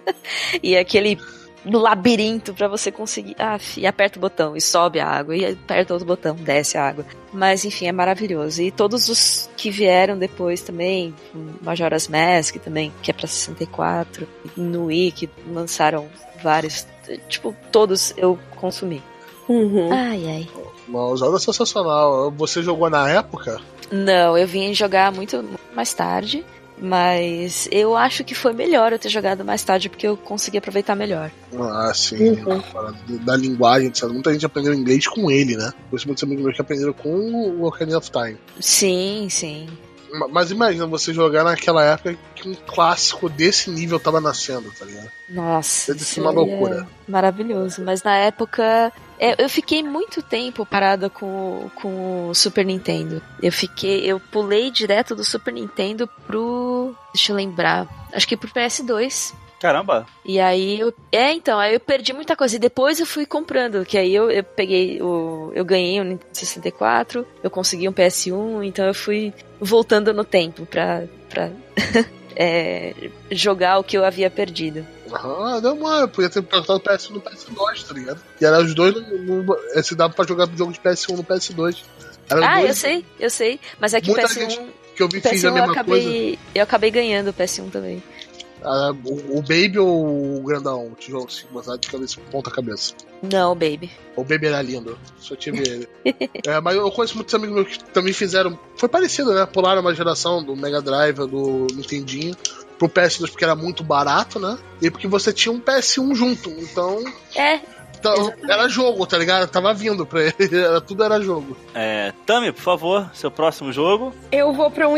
*laughs* e aquele labirinto pra você conseguir. Ah, e aperta o botão e sobe a água. E aperta outro botão, desce a água. Mas enfim, é maravilhoso. E todos os que vieram depois também, Majora's Mask também, que é pra 64, no Wii, que lançaram vários. Tipo, todos eu consumi. Uhum. Ai, ai. Mas o Zelda é sensacional. Você jogou na época? Não, eu vim jogar muito mais tarde, mas eu acho que foi melhor eu ter jogado mais tarde porque eu consegui aproveitar melhor. Ah, sim. Uhum. Fala Da linguagem, sabe? Muita gente aprendeu inglês com ele, né? Por isso muitos amigos meus que aprenderam com o Ocarina of Time. Sim, sim. Ma- Mas imagina você jogar naquela época que um clássico desse nível tava nascendo, tá ligado? Nossa, Deve ser uma aí loucura. É maravilhoso. Mas na época é, eu fiquei muito tempo parada com, o- com o Super Nintendo. Eu fiquei, eu pulei direto do Super Nintendo pro, deixa eu lembrar, acho que pro PS2. Caramba! E aí eu. É, então, aí eu perdi muita coisa. E depois eu fui comprando. Que aí eu, eu peguei o. Eu ganhei o Nintendo 64, eu consegui um PS1, então eu fui voltando no tempo pra. pra *laughs* é, jogar o que eu havia perdido. Ah, não, mano, podia ter plantado o PS1 no PS2, tá ligado? E era os dois, no, no, esse dava pra jogar jogo de PS1 no PS2. Era os Ah, dois eu sei, eu sei. Mas é que o Muita PS1. gente que eu vi o fez a PS1 eu mesma coisa. acabei. Eu acabei ganhando o PS1 também. Ah, o, o Baby ou o grandão? O tijolo assim, mas de cabeça, ponta cabeça. Não, baby. O Baby era lindo. Só tive ele. *laughs* é, mas eu conheço muitos amigos meus que também fizeram. Foi parecido, né? Pularam uma geração do Mega Drive, do Nintendinho, pro PS2 porque era muito barato, né? E porque você tinha um PS1 junto. Então. É. Então, era jogo, tá ligado? Tava vindo pra ele. *laughs* Era, tudo era jogo. É, Tami, por favor, seu próximo jogo. Eu vou pra um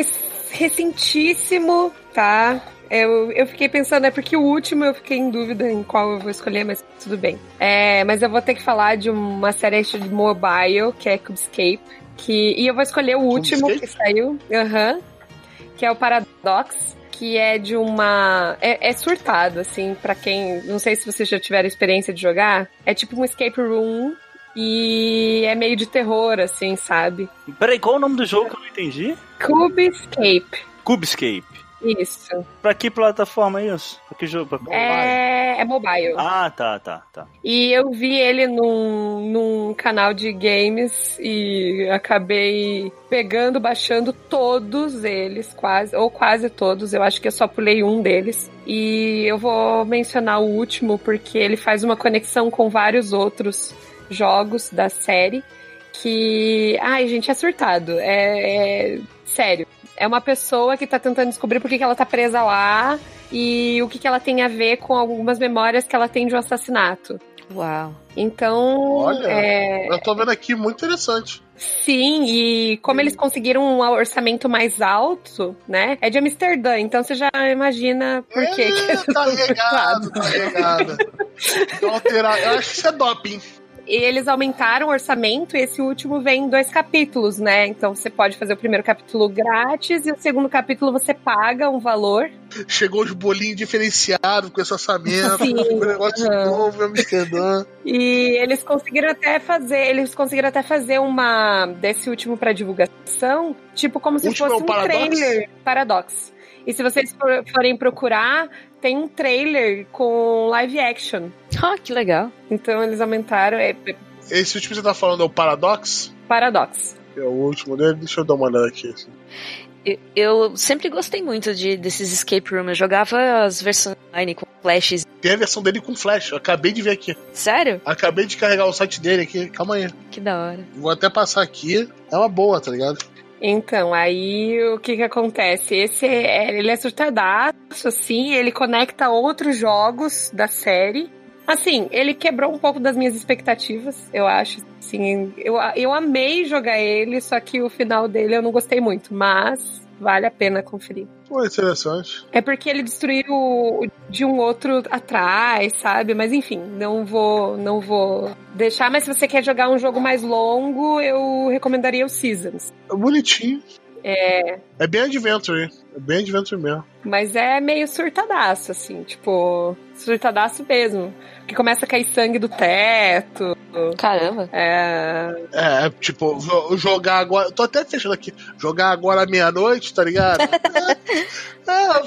recentíssimo, tá? Eu, eu fiquei pensando, é porque o último eu fiquei em dúvida em qual eu vou escolher, mas tudo bem. É, mas eu vou ter que falar de uma série de mobile, que é Cubescape. Que, e eu vou escolher o último Cubescape? que saiu, aham, que é o Paradox, que é de uma. É, é surtado, assim, pra quem. Não sei se vocês já tiveram experiência de jogar. É tipo um escape room. E é meio de terror, assim, sabe? Peraí, qual o nome do jogo que eu não entendi? Cubescape. Cubescape. Isso. Pra que plataforma é isso? Pra que jogo? Pra qual? É, é mobile. Ah, tá, tá, tá. E eu vi ele num, num canal de games e acabei pegando, baixando todos eles, quase, ou quase todos. Eu acho que eu só pulei um deles. E eu vou mencionar o último porque ele faz uma conexão com vários outros jogos da série. Que. Ai, gente, é surtado. É, é sério. É uma pessoa que tá tentando descobrir por que, que ela tá presa lá e o que, que ela tem a ver com algumas memórias que ela tem de um assassinato. Uau. Então, Olha, é, eu tô vendo aqui, muito interessante. sim, e como eles conseguiram um orçamento mais alto, né? É de Amsterdã, então você já imagina por que que É, *laughs* tá ligado, tá ligado. *laughs* Então, alterar- Eu acho que isso é doping. E eles aumentaram o orçamento e esse último vem em dois capítulos, né? Então você pode fazer o primeiro capítulo grátis e o segundo capítulo você paga um valor. Chegou os bolinhos diferenciados com esse orçamento, Sim. *laughs* um negócio Aham. novo, Amsterdã. E eles conseguiram até fazer, eles conseguiram até fazer uma desse último para divulgação, tipo como se é fosse o um Paradox? trailer Paradox. E se vocês for- forem procurar, tem um trailer com live action. Ah, que legal. Então eles aumentaram é Esse último que você tá falando é o Paradox? Paradox. É o último dele? Deixa eu dar uma olhada aqui. Eu, eu sempre gostei muito de, desses escape rooms. Eu jogava as versões online com flashes. Tem a versão dele com flash, eu acabei de ver aqui. Sério? Acabei de carregar o site dele aqui, calma aí. Que da hora. Vou até passar aqui. É uma boa, tá ligado? Então, aí o que que acontece? Esse é, ele é surtadaço, assim, ele conecta outros jogos da série. Assim, ele quebrou um pouco das minhas expectativas, eu acho. Assim, eu, eu amei jogar ele, só que o final dele eu não gostei muito, mas vale a pena conferir. Pô, interessante. É porque ele destruiu o de um outro atrás, sabe? Mas enfim, não vou, não vou deixar. Mas se você quer jogar um jogo mais longo, eu recomendaria o Seasons. É bonitinho. É, É bem adventure, é bem adventure mesmo. Mas é meio surtadaço, assim, tipo, surtadaço mesmo. Que começa a cair sangue do teto. Caramba. É. É, tipo, jo- jogar agora. eu Tô até fechando aqui. Jogar agora à meia-noite, tá ligado? *laughs* é, é,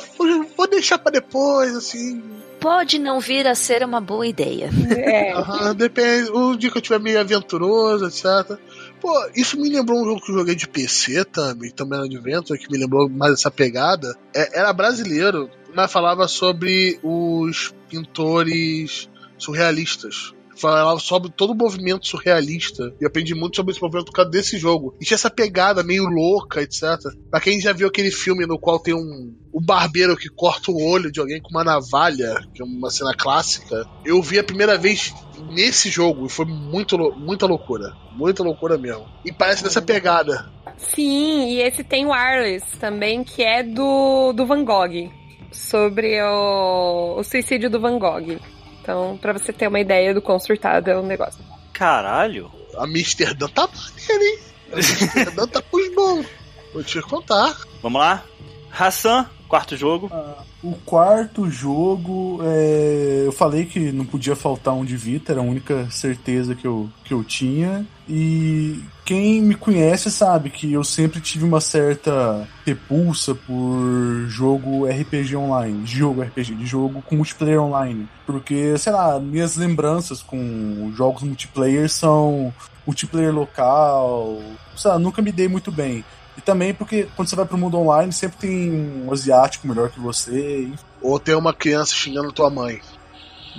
vou, deixar pra depois, assim. Pode não vir a ser uma boa ideia. é. Aham, depende. O dia que eu tiver meio aventuroso, etc. Pô, isso me lembrou um jogo que eu joguei de PC também, também era Adventure, que me lembrou mais essa pegada. É, era brasileiro, mas falava sobre os pintores surrealistas. Falava sobre todo o movimento surrealista. E aprendi muito sobre esse movimento por causa desse jogo. E tinha essa pegada meio louca, etc. Pra quem já viu aquele filme no qual tem um, um barbeiro que corta o olho de alguém com uma navalha, que é uma cena clássica, eu vi a primeira vez nesse jogo e foi muito, muita loucura. Muita loucura mesmo. E parece dessa pegada. Sim, e esse tem o Arles também, que é do, do Van Gogh. Sobre o, o suicídio do Van Gogh. Então, pra você ter uma ideia do quão surtado é o negócio. Caralho. A Amsterdã tá maneira, hein? A Amsterdã tá pros bons. Vou te contar. Vamos lá? Hassan, quarto jogo. O quarto jogo, é, eu falei que não podia faltar um de Vita, era a única certeza que eu, que eu tinha. E quem me conhece sabe que eu sempre tive uma certa repulsa por jogo RPG online, de jogo RPG, de jogo com multiplayer online. Porque, sei lá, minhas lembranças com jogos multiplayer são multiplayer local, sei lá, nunca me dei muito bem. E também porque quando você vai pro mundo online, sempre tem um asiático melhor que você. Ou tem uma criança xingando tua mãe.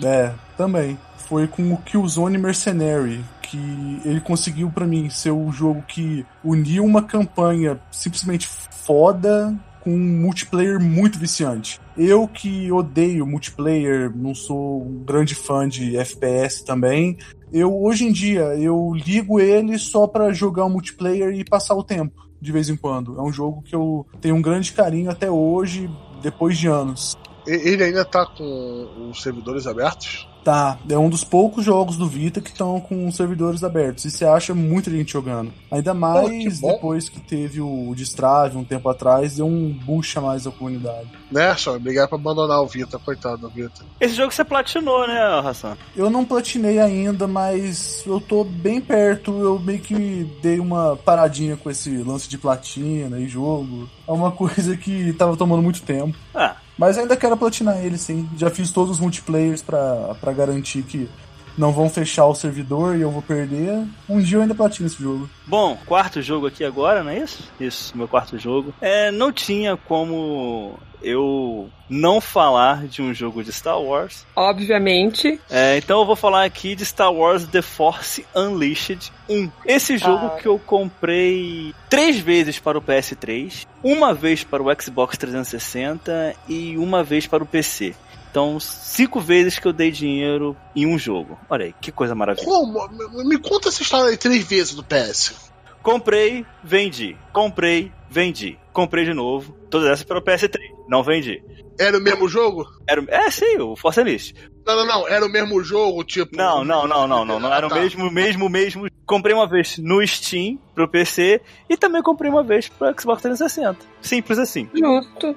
É, também. Foi com o Killzone Mercenary que ele conseguiu para mim ser o jogo que uniu uma campanha simplesmente foda com um multiplayer muito viciante. Eu que odeio multiplayer, não sou um grande fã de FPS também. Eu hoje em dia eu ligo ele só para jogar um multiplayer e passar o tempo de vez em quando. É um jogo que eu tenho um grande carinho até hoje, depois de anos. Ele ainda tá com os servidores abertos? Tá, é um dos poucos jogos do Vita que estão com servidores abertos. E você acha muita gente jogando. Ainda mais Pô, que depois que teve o Destrave um tempo atrás, deu um boost a mais a comunidade. Né, só obrigado pra abandonar o Vita, coitado do Vita. Esse jogo você platinou, né, Hassan? Eu não platinei ainda, mas eu tô bem perto. Eu meio que dei uma paradinha com esse lance de platina e jogo. É uma *laughs* coisa que tava tomando muito tempo. Ah, mas ainda quero platinar ele, sim. Já fiz todos os multiplayers para garantir que não vão fechar o servidor e eu vou perder. Um dia eu ainda platino esse jogo. Bom, quarto jogo aqui agora, não é isso? Isso, meu quarto jogo. É, não tinha como eu não falar de um jogo de Star Wars. Obviamente. É, então eu vou falar aqui de Star Wars The Force Unleashed 1. Esse jogo ah. que eu comprei três vezes para o PS3, uma vez para o Xbox 360 e uma vez para o PC. Então, cinco vezes que eu dei dinheiro em um jogo. Olha aí, que coisa maravilhosa. Como? Me conta essa história aí três vezes do PS. Comprei, vendi. Comprei, vendi. Comprei de novo. Todas essas para o PS3. Não vendi. Era o mesmo jogo? Era, é, sim, o Force Unleashed. Não, não, não. Era o mesmo jogo, tipo. Não, não, não, não, não. Não era o ah, tá. mesmo, mesmo, mesmo. Comprei uma vez no Steam pro PC e também comprei uma vez pro Xbox 360. Simples assim. Justo.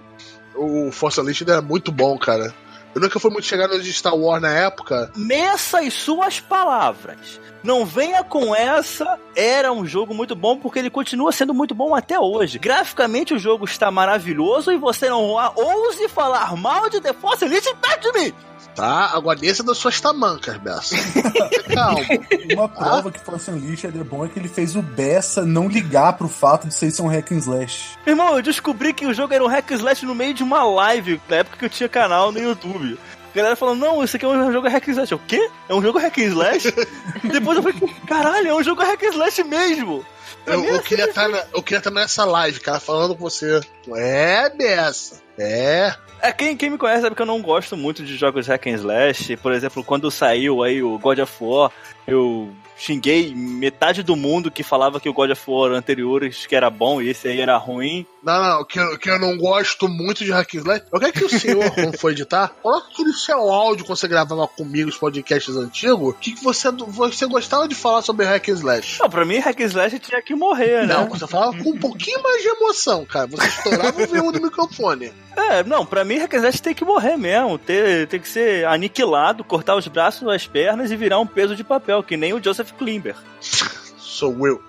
O Force Unleashed era muito bom, cara. Eu nunca fui muito chegado de Star Wars na época. Nessas suas palavras. Não venha com essa. Era um jogo muito bom porque ele continua sendo muito bom até hoje. Graficamente o jogo está maravilhoso e você não ouse falar mal de The Force Elite perto de mim. Tá, agora desça das suas tamancas, Bessa. *laughs* Calma. Uma prova ah? que Force Unleashed é bom é que ele fez o Bessa não ligar pro fato de ser um hack and slash. Irmão, eu descobri que o jogo era um hack and slash no meio de uma live, na época que eu tinha canal no YouTube. A galera falando, não, isso aqui é um jogo hack and slash. O quê? É um jogo hack and slash? *laughs* Depois eu falei, caralho, é um jogo hack and slash mesmo. Eu, eu, queria estar tá eu queria estar tá nessa live, cara, falando com você. É, Bessa. É. É, quem, quem me conhece sabe que eu não gosto muito de jogos hack and slash. Por exemplo, quando saiu aí o God of War, eu xinguei metade do mundo que falava que o God of War anteriores que era bom e esse aí era ruim. Não, não, que, eu, que eu não gosto muito de hack slash. Eu quero que o senhor, quando for editar, *laughs* coloque aquele seu áudio quando você gravava comigo os podcasts antigos, que você, você gostava de falar sobre hack slash. Não, pra mim hack slash tinha que morrer, né? Não, você falava com um pouquinho mais de emoção, cara. Você estourava o V1 do microfone. É, não, pra mim hack slash tem que morrer mesmo. Ter, tem que ser aniquilado, cortar os braços, as pernas e virar um peso de papel, que nem o Joseph Klimber. Sou eu.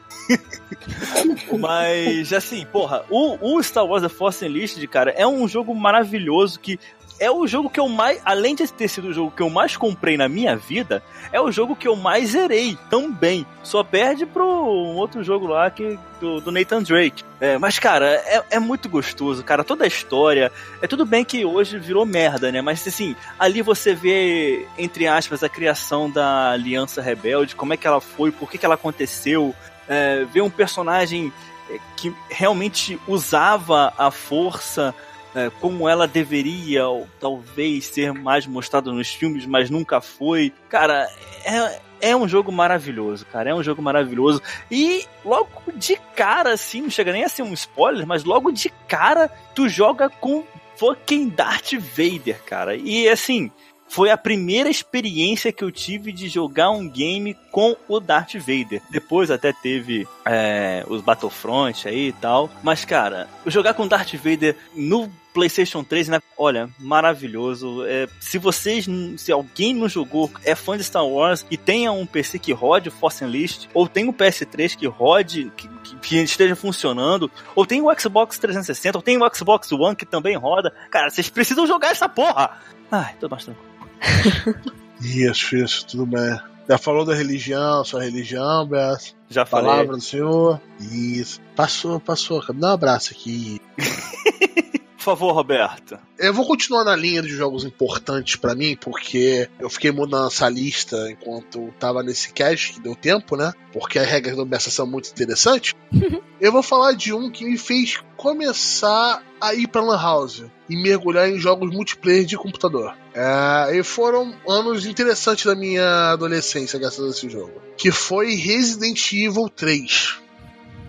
Mas, assim, porra, o, o, Star Wars The Force Unleashed, cara, é um jogo maravilhoso que é o jogo que eu mais, além de ter sido o jogo que eu mais comprei na minha vida, é o jogo que eu mais zerei também. Só perde pro um outro jogo lá que do, do Nathan Drake. É, mas, cara, é, é muito gostoso, cara. Toda a história. É tudo bem que hoje virou merda, né? Mas, assim, ali você vê, entre aspas, a criação da Aliança Rebelde, como é que ela foi, por que, que ela aconteceu. É, ver um personagem é, que realmente usava a força é, como ela deveria, ou talvez, ser mais mostrada nos filmes, mas nunca foi. Cara, é, é um jogo maravilhoso, cara. É um jogo maravilhoso. E logo de cara, assim, não chega nem a ser um spoiler, mas logo de cara, tu joga com fucking Darth Vader, cara. E assim, foi a primeira experiência que eu tive de jogar um game com o Darth Vader. Depois até teve é, os Battlefront aí e tal. Mas, cara, jogar com Darth Vader no PlayStation 3, né? Olha, maravilhoso. É, se vocês, se alguém não jogou, é fã de Star Wars e tenha um PC que rode o Force Unleashed, ou tem um PS3 que rode, que, que, esteja funcionando, ou tem o Xbox 360, ou tem o Xbox One que também roda, cara, vocês precisam jogar essa porra! Ai, tô tranquilo. *laughs* isso, isso, tudo bem. Já falou da religião, sua religião, Beth? Já falei. Palavra do Senhor? Isso. Passou, passou. Dá um abraço aqui. *laughs* Por favor, Roberto. Eu vou continuar na linha de jogos importantes pra mim, porque eu fiquei mudando essa lista enquanto tava nesse cast, que deu tempo, né? Porque as regras do Bessa são muito interessantes. *laughs* eu vou falar de um que me fez começar a ir pra Lan House e mergulhar em jogos multiplayer de computador. É, e foram anos interessantes da minha adolescência graças a esse jogo. Que foi Resident Evil 3.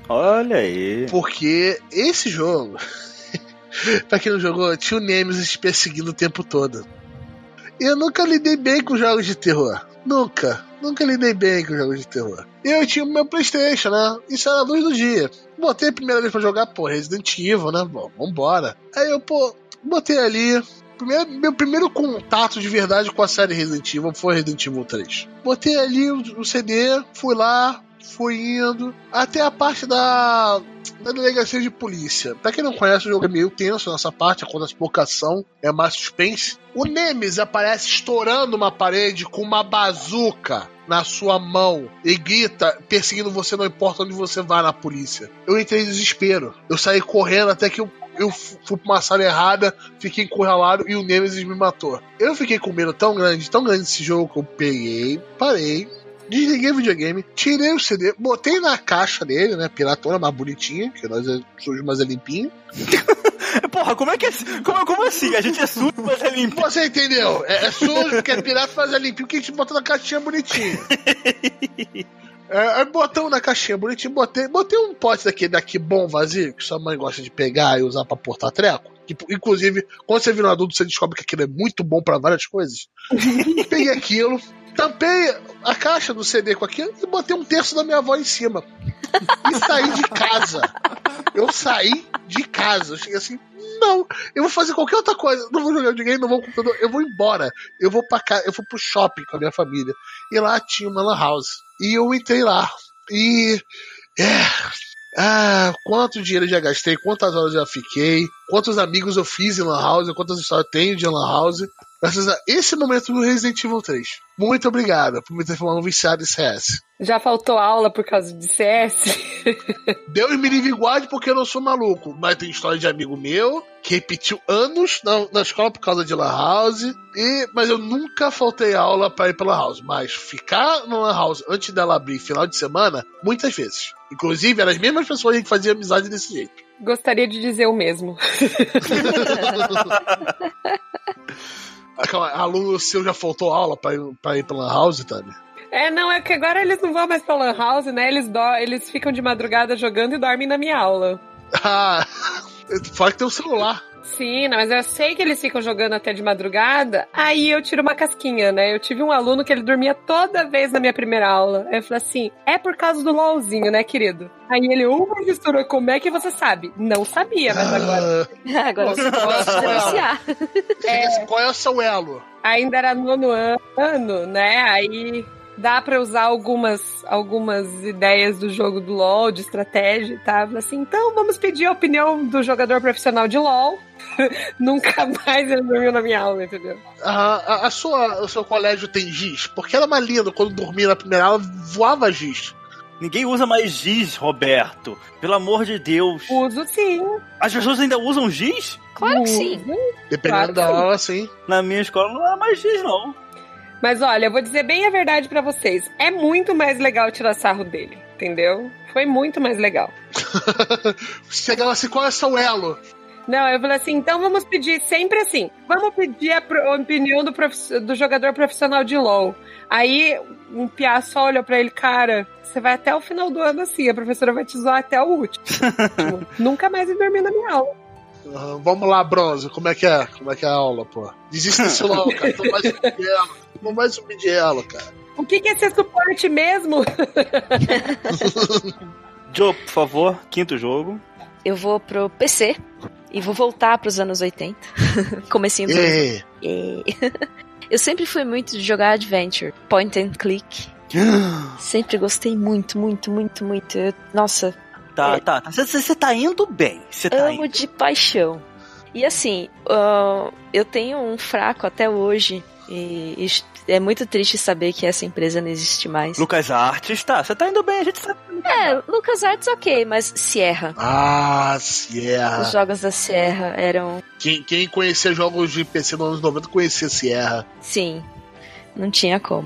Olha aí. Porque esse jogo, *laughs* pra quem não jogou, tinha o Nemesis perseguindo o tempo todo. Eu nunca lidei bem com jogos de terror. Nunca. Nunca lidei bem com jogos de terror. Eu tinha o meu Playstation, né? Isso era a luz do dia. Botei a primeira vez pra jogar, pô, Resident Evil, né? Bom, vambora. Aí eu, pô, botei ali. Primeiro, meu primeiro contato de verdade com a série Resident Evil foi Resident Evil 3. Botei ali o, o CD, fui lá, fui indo, até a parte da, da delegacia de polícia. Pra quem não conhece, o jogo é meio tenso nessa parte, acontece pouca ação, é mais suspense. O Nemesis aparece estourando uma parede com uma bazuca na sua mão e grita, perseguindo você, não importa onde você vá na polícia. Eu entrei em desespero. Eu saí correndo até que eu eu fui pra uma sala errada, fiquei encurralado e o Nemesis me matou. Eu fiquei com medo tão grande, tão grande desse jogo que eu peguei, parei, desliguei o videogame, tirei o CD, botei na caixa dele, né? Piratona, mais bonitinha, que nós é sujo, mas é limpinho. *laughs* Porra, como é que é. Como, como assim? A gente é sujo, mas é limpo. Você entendeu? É, é sujo, porque é pirata, mas é limpinho, que a gente bota na caixinha bonitinha. *laughs* É, aí botamos na caixinha bonitinho, botei, botei um pote daquele daqui bom vazio, que sua mãe gosta de pegar e usar pra portar treco. Que, inclusive, quando você vira um adulto, você descobre que aquilo é muito bom pra várias coisas. *laughs* Peguei aquilo, tampei a caixa do CD com aquilo e botei um terço da minha avó em cima. E saí de casa. Eu saí de casa. Eu cheguei assim, não, eu vou fazer qualquer outra coisa. Não vou jogar videogame, não vou computador, eu vou embora. Eu vou cá, eu vou pro shopping com a minha família. E lá tinha uma lan house. E eu entrei lá. E. É. Ah, quanto dinheiro eu já gastei, quantas horas eu já fiquei, quantos amigos eu fiz em Lan House, quantas histórias eu tenho de Lan House, graças a esse momento do Resident Evil 3. Muito obrigado por me ter falado um viciado em CS. Já faltou aula por causa de CS? *laughs* Deus me livre guarde porque eu não sou maluco, mas tem história de amigo meu que repetiu anos na, na escola por causa de Lan House, e, mas eu nunca faltei aula para ir pra Lan House, mas ficar na Lan House antes dela abrir final de semana, muitas vezes. Inclusive, eram as mesmas pessoas que faziam amizade desse jeito. Gostaria de dizer o mesmo. *laughs* *laughs* Aquela, aluno seu já faltou aula pra ir, pra ir pra Lan House, Tami? É, não, é que agora eles não vão mais pra Lan House, né? Eles, do, eles ficam de madrugada jogando e dormem na minha aula. *laughs* Ah, fala que tem um celular. Sim, mas eu sei que eles ficam jogando até de madrugada, aí eu tiro uma casquinha, né? Eu tive um aluno que ele dormia toda vez na minha primeira aula. Aí eu falei assim: é por causa do LOLzinho, né, querido? Aí ele, ô, professora, como é que você sabe? Não sabia, mas agora. *laughs* Agora você pode denunciar. É, Qual é o seu elo? ainda era nono ano, né? Aí dá pra usar algumas, algumas ideias do jogo do LoL, de estratégia e tal. Assim, então vamos pedir a opinião do jogador profissional de LoL. *laughs* Nunca mais ele dormiu na minha aula, entendeu? A, a, a sua, o seu colégio tem giz? Porque era mais lindo quando dormia na primeira aula, voava giz. Ninguém usa mais giz, Roberto. Pelo amor de Deus. Uso sim. As pessoas ainda usam giz? Claro que sim. Dependendo Claro da sim. aula, sim. Na minha escola não era mais giz, não. Mas olha, eu vou dizer bem a verdade pra vocês. É muito mais legal tirar sarro dele, entendeu? Foi muito mais legal. *laughs* Chegava assim, qual é o seu elo? Não, eu falei assim, então vamos pedir sempre assim. Vamos pedir a, opinião do, profiss- do jogador profissional de LoL. Aí um piá só olhou pra ele, cara, você vai até o final do ano assim, a professora vai te zoar até o último. *laughs* Nunca mais ele dormiu na minha aula. Ah, vamos lá, bronze, como é que é? Como é que é a aula, pô? Desista desse LOL, *laughs* cara. Não vai subir de elo. Não vai subir de elo, cara. O que, que é ser suporte mesmo? *laughs* Joe, por favor, quinto jogo. Eu vou pro PC e vou voltar pros anos 80. *laughs* Comecinho do. Eu sempre fui muito de jogar adventure, point and click. *gasps* Sempre gostei muito, muito, muito, muito. Eu- nossa, Tá, É. tá, tá. Você tá indo bem. Você tá amo indo. de paixão. E assim, ah, eu tenho um fraco até hoje E, e é muito triste saber que essa empresa não existe mais. Lucas Artes, tá. Você tá indo bem, a gente sabe. É, Lucas Arts ok, mas Sierra. Ah, Os Sierra. jogos da Sierra eram. Quem, quem conhecia jogos de PC nos anos 90 conhecia Sierra. Sim, não tinha como.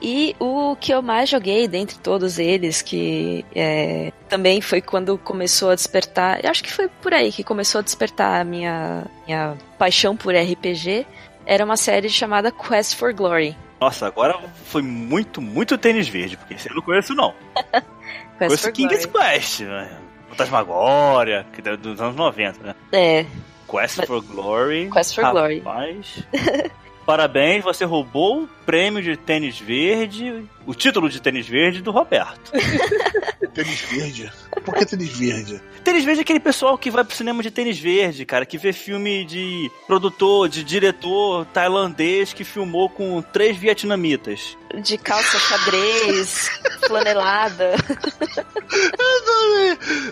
E o que eu mais joguei dentre todos eles, que é, também foi quando começou a despertar. Eu acho que foi por aí que começou a despertar a minha, minha paixão por RPG. Era uma série chamada Quest for Glory. Nossa, agora foi muito, muito tênis verde, porque esse eu não conheço, não. *laughs* Quest Conheço King's. Quest, né? Fantasmagória, que é dos anos 90, né? É, Quest for Glory. Quest for Glory. *laughs* Parabéns, você roubou o prêmio de tênis verde, o título de tênis verde do Roberto. *laughs* Tênis verde. Por que tênis verde? Tênis verde é aquele pessoal que vai pro cinema de tênis verde, cara, que vê filme de produtor, de diretor tailandês que filmou com três vietnamitas. de calça xadrez, *laughs* flanelada.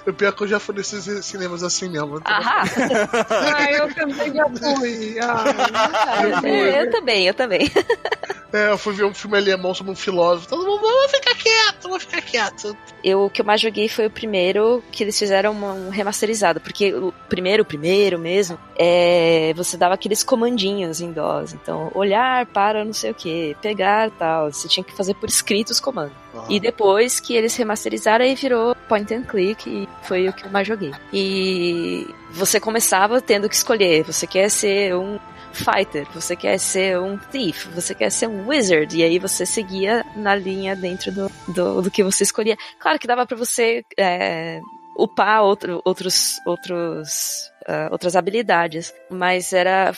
O pior é que eu já fui nesses cinemas assim mesmo. Então, Ahá! Ah, eu também já fui. Ah, *laughs* eu, eu também, eu também. É, eu fui ver um filme alemão sobre um filósofo. Todo mundo, vamos ficar quieto, vamos ficar quieto. Eu, o que eu mais joguei foi o primeiro que eles fizeram uma- um remasterizado, porque o primeiro, o primeiro mesmo, é, você dava aqueles comandinhos em DOS. Então, olhar para não sei o que, pegar tal. Você tinha que fazer por escrito os comandos. E depois que eles remasterizaram, aí virou point and click e foi o que eu mais joguei. E você começava tendo que escolher. Você quer ser um fighter, você quer ser um thief, você quer ser um wizard. E aí você seguia na linha dentro do, do, do que você escolhia. Claro que dava pra você é, upar outro, outros, outros, ah, outras habilidades, mas era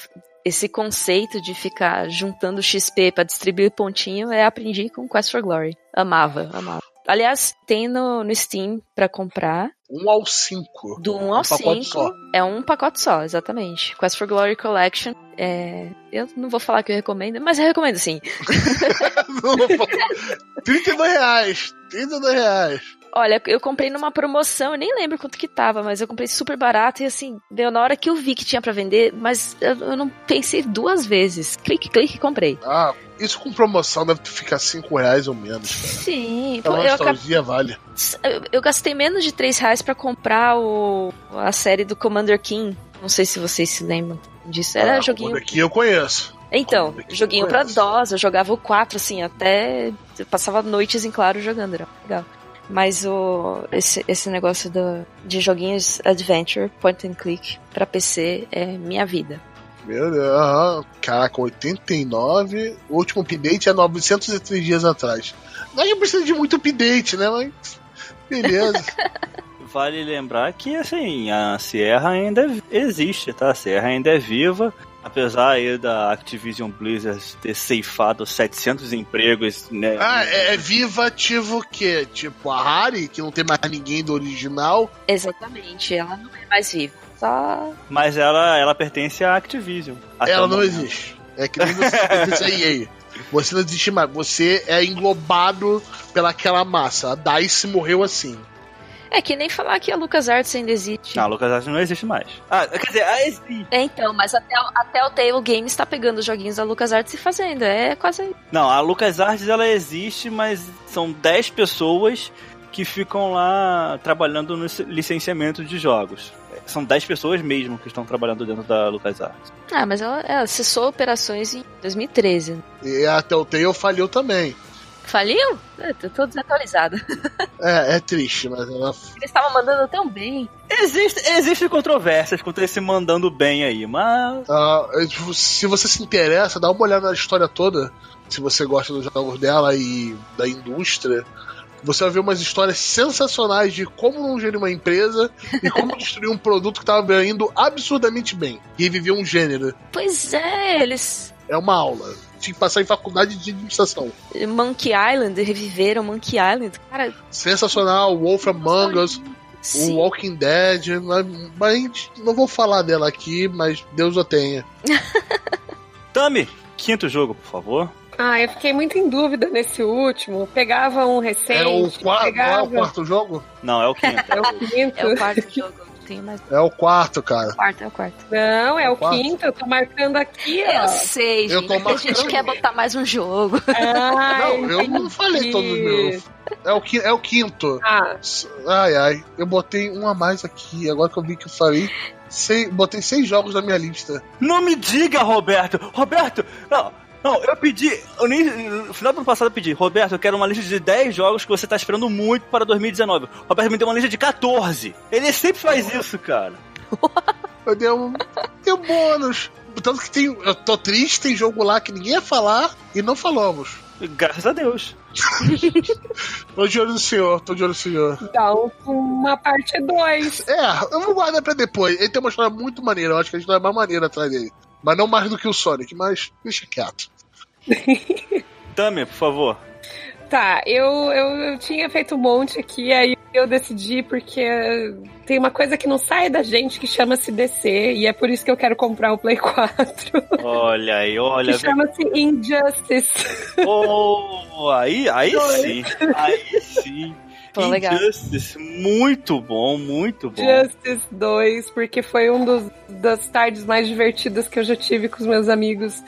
esse conceito de ficar juntando XP pra distribuir pontinho, eu aprendi com Quest for Glory. Amava, amava. Aliás, tem no, no Steam pra comprar. Um ao cinco. Do 1 ao Um pacote 5 só. é um pacote só, exatamente. Quest for Glory Collection. É, eu não vou falar que eu recomendo, mas eu recomendo sim. *laughs* 32 reais. 32 reais. Olha, eu comprei numa promoção, eu nem lembro quanto que tava, mas eu comprei super barato e assim, deu na hora que eu vi que tinha pra vender, mas eu, eu não pensei duas vezes. Clique, clique e comprei. Ah, isso com promoção deve ficar 5 reais ou menos, cara. Sim, A pô, eu, nostalgia vale. eu, eu gastei menos de 3 reais pra comprar o, a série do Commander King. Não sei se vocês se lembram disso. Era ah, joguinho. Aqui eu conheço. Então, Commander joguinho pra. DOS, eu jogava o 4, assim, até. Eu passava noites em claro jogando, era legal. Mas o, esse, esse negócio do, de joguinhos Adventure, Point and Click, pra PC é minha vida. Meu Deus, aham. Caraca, 89. O último update é 903 dias atrás. Não não precisa de muito update, né? Mas. Beleza. *laughs* Vale lembrar que, assim, a Sierra ainda existe, tá? A Sierra ainda é viva. Apesar aí da Activision Blizzard ter ceifado 700 empregos, né? ah, é, é viva ativo o quê? Tipo a Harry, que não tem mais ninguém do original. Exatamente, ela não é mais viva. Só. Mas ela, ela pertence à Activision. Ela não momento. existe. É que nem você pertence à EA. Você não existe mais. Você é englobado pelaquela massa. A DICE morreu assim. É que nem falar que a LucasArts ainda existe. Não, a LucasArts não existe mais. Ah, quer dizer, ah, existe. É, então, mas até, o- até o Tale Games tá pegando os joguinhos da LucasArts e fazendo. É quase. Não, a LucasArts ela existe, mas são 10 pessoas que ficam lá trabalhando no licenciamento de jogos. São 10 pessoas mesmo que estão trabalhando dentro da LucasArts. Ah, mas ela, ela cessou operações em 2013. E a Telltale falhou também. Faliu? Eu tô- tô desatualizada. *laughs* É, é triste, mas ela. Eles estavam mandando tão bem. Existe, existe controvérsias contra esse mandando bem aí, mas. ah, se você se interessa, dá uma olhada na história toda. Se você gosta dos jogos dela e da indústria. Você vai ver umas histórias sensacionais de como não gerir uma empresa e como *laughs* destruir um produto que estava indo absurdamente bem. E reviver um gênero. Pois é, eles. É uma aula. Tinha que passar em faculdade de administração. Monkey Island, reviveram Monkey Island. Cara, Sensacional, Wolf Among Us, o sim. Walking Dead. Mas, mas não vou falar dela aqui, mas Deus a tenha. *laughs* Tami, quinto jogo, por favor. Ah, eu fiquei muito em dúvida nesse último. Pegava um recente, É o, qua- não é pegava... o quarto jogo? Não, é o quinto. É o quinto. É o quarto jogo. Tenho mais. É o quarto, cara. O quarto é o quarto. Não, é o Quarto. quinto, eu tô marcando aqui, Eu ó. sei, Eu gente. tô é que a gente quer botar mais um jogo. *laughs* Ah, Não, eu não falei todos os meus. É o, é o quinto. Ah, Ai, ai. Eu botei um a mais aqui. Agora que eu vi que eu falei. Sei, botei seis jogos na minha lista. Não me diga, Roberto! Roberto! Não, não, eu pedi. eu nem- no final do ano passado eu pedi, Roberto, eu quero uma lista de 10 jogos que você tá esperando muito para 2019. Roberto me deu uma lista de 14. Ele sempre faz isso, cara. *laughs* Eu dei um, dei um bônus. Tanto que tem. Eu tô triste, tem jogo lá que ninguém ia falar e não falamos. Graças a Deus. *laughs* Tô de olho no senhor, tô de olho no senhor. então, uma parte 2. É, eu vou guardar pra depois. Ele tem uma história muito maneira. Eu acho que a história é mais maneira atrás dele. Mas não mais do que o Sonic, mas deixa quieto. *laughs* Tami, por favor. Tá, eu, eu, eu tinha feito um monte aqui, aí eu decidi porque tem uma coisa que não sai da gente que chama-se DC, e é por isso que eu quero comprar o Play *laughs* 4. Olha aí, olha. que chama-se Injustice. Oh, aí, aí sim. Aí sim. Pô, legal. Injustice, muito bom, muito bom. Justice 2, porque foi um dos, das tardes mais divertidas que eu já tive com os meus amigos.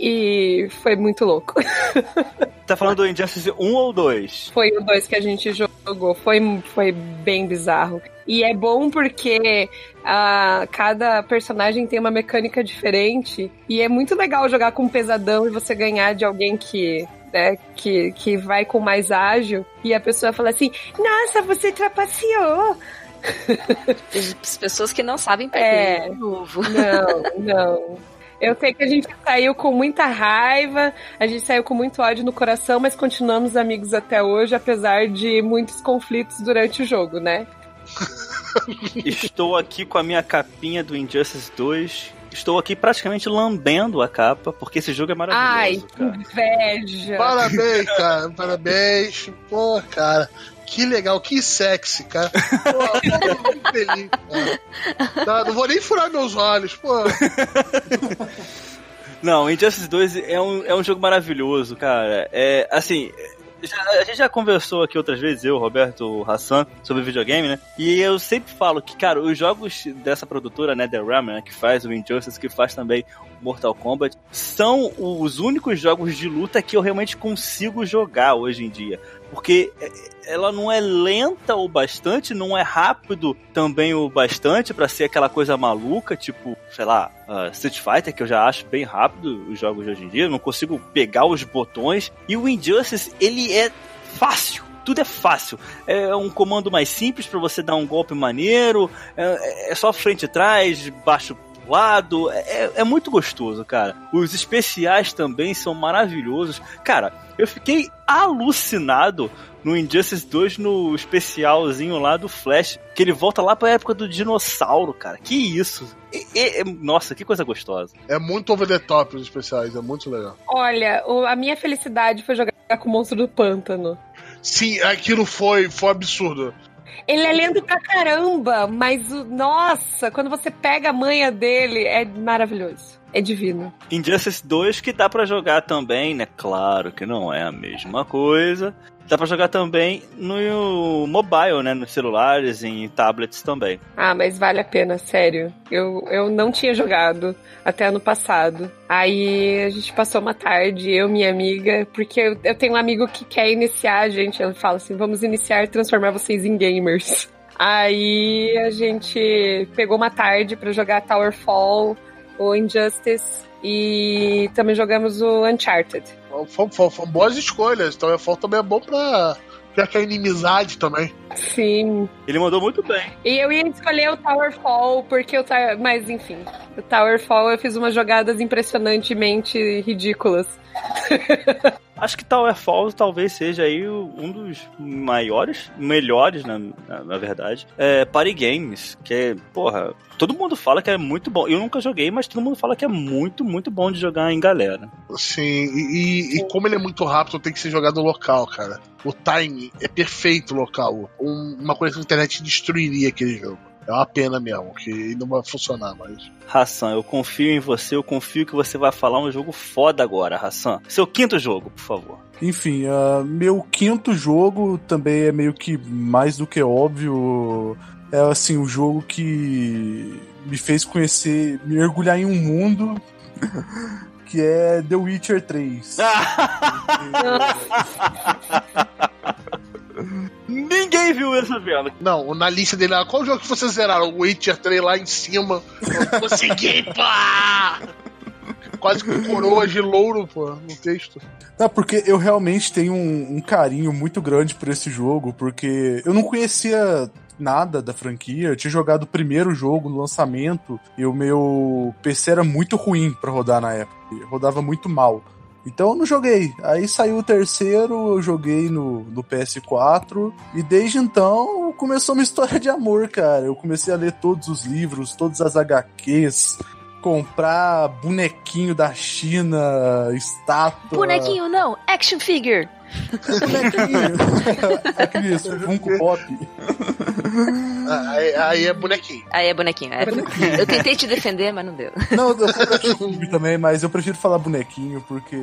E foi muito louco. *laughs* Tá falando do Injustice 1 ou 2? Foi o 2 que a gente jogou. Foi, foi bem bizarro. E é bom porque ah, cada personagem tem uma mecânica diferente. E é muito legal jogar com um pesadão e você ganhar de alguém que. Né, que, que vai com mais ágil e a pessoa fala assim: Nossa, você trapaceou! As *laughs* pessoas que não sabem É. perder de novo. Não, não. Eu sei que a gente saiu com muita raiva, a gente saiu com muito ódio no coração, mas continuamos amigos até hoje, apesar de muitos conflitos durante o jogo, né? *laughs* Estou aqui com a minha capinha do Injustice 2. Estou aqui praticamente lambendo a capa, porque esse jogo é Ai, maravilhoso, que cara. inveja! Parabéns, cara. Parabéns. Pô, cara. Que legal, que sexy, cara. Pô, muito feliz, cara. Tá, não vou nem furar meus olhos, pô. Não, Injustice 2 é um, é um jogo maravilhoso, cara. É, assim, já- a gente já conversou aqui outras vezes, eu, Roberto, o Hassan, sobre videogame, né? E eu sempre falo que, cara, os jogos dessa produtora, né, The Realm, né, que faz o Injustice, que faz também Mortal Kombat, são os únicos jogos de luta que eu realmente consigo jogar hoje em dia. Porque é, ela não é lenta o bastante, não é rápido também o bastante pra ser aquela coisa maluca, tipo, sei lá, uh, Street Fighter, que eu já acho bem rápido os jogos de hoje em dia, não consigo pegar os botões. E o Injustice, ele é fácil. Tudo é fácil. É um comando mais simples pra você dar um golpe maneiro. É, é só frente e trás, baixo lado. É, é muito gostoso, cara. Os especiais também são maravilhosos. Cara, eu fiquei alucinado no Injustice 2 no especialzinho lá do Flash, que ele volta lá pra época do dinossauro, cara. Que isso? E- e- nossa, que coisa gostosa. É muito over the top os especiais, é muito legal. Olha, o- a minha felicidade foi jogar com o monstro do pântano. Sim, aquilo foi, foi absurdo. Ele é lento pra caramba, mas o- nossa, quando você pega a manha dele, é maravilhoso. É divino. Injustice 2 que dá pra jogar também, né? Claro que não é a mesma coisa. Dá pra jogar também no mobile, né? Nos celulares e em tablets também. Ah, mas vale a pena, sério. Eu, eu não tinha jogado até ano passado. Aí a gente passou uma tarde, eu e minha amiga, porque eu, eu tenho um amigo que quer iniciar a gente. Ele fala assim: vamos iniciar e transformar vocês em gamers. Aí a gente pegou uma tarde pra jogar Towerfall, o Injustice e também jogamos o Uncharted. Foram, boas escolhas. Então, o também é bom pra criar aquela inimizade também. Sim. Ele mandou muito bem. E eu ia escolher o Towerfall, porque o Tower... Mas enfim, o Towerfall eu fiz umas jogadas impressionantemente ridículas. *laughs* Acho que Tower Falls talvez seja aí um dos maiores, melhores, na, na, na verdade, é, party games. Que é, porra, todo mundo fala que é muito bom. Eu nunca joguei, mas todo mundo fala que é muito, muito bom de jogar em galera. Sim, e, e- e como ele é muito rápido, tem que ser jogado local, cara. O timing é perfeito local. Um- uma coisa que a internet destruiria aquele jogo. É uma pena mesmo, que não vai funcionar mais. Hassan, eu confio em você, eu confio que você vai falar um jogo foda agora, Hassan. Seu quinto jogo, por favor. Enfim, ah, meu quinto jogo também é meio que mais do que óbvio. é assim o jogo que me fez conhecer, me mergulhar em um mundo *laughs* que é The Witcher 3. *laughs* Ninguém viu essa vela. Não, na lista dele, lá, qual jogo que vocês zeraram? O Witcher 3 lá em cima. Eu *laughs* consegui, pá! Quase com coroa de louro, pô, no texto. Não, porque eu realmente tenho um, um carinho muito grande por esse jogo, porque eu não conhecia nada da franquia. Eu tinha jogado o primeiro jogo no lançamento e o meu PC era muito ruim para rodar na época. Rodava muito mal. Então eu não joguei. Aí saiu o terceiro, eu joguei no, no PS4 e desde então começou uma *laughs* história de amor, cara. Eu comecei a ler todos os livros, todas as HQs, comprar bonequinho da China, estátua. Bonequinho não, action figure. Bonequinho. é isso, Funko Pop. Aí, aí é bonequinho. Aí é bonequinho. É. Eu tentei te defender, mas não deu. Não, eu sou também, mas eu prefiro falar bonequinho porque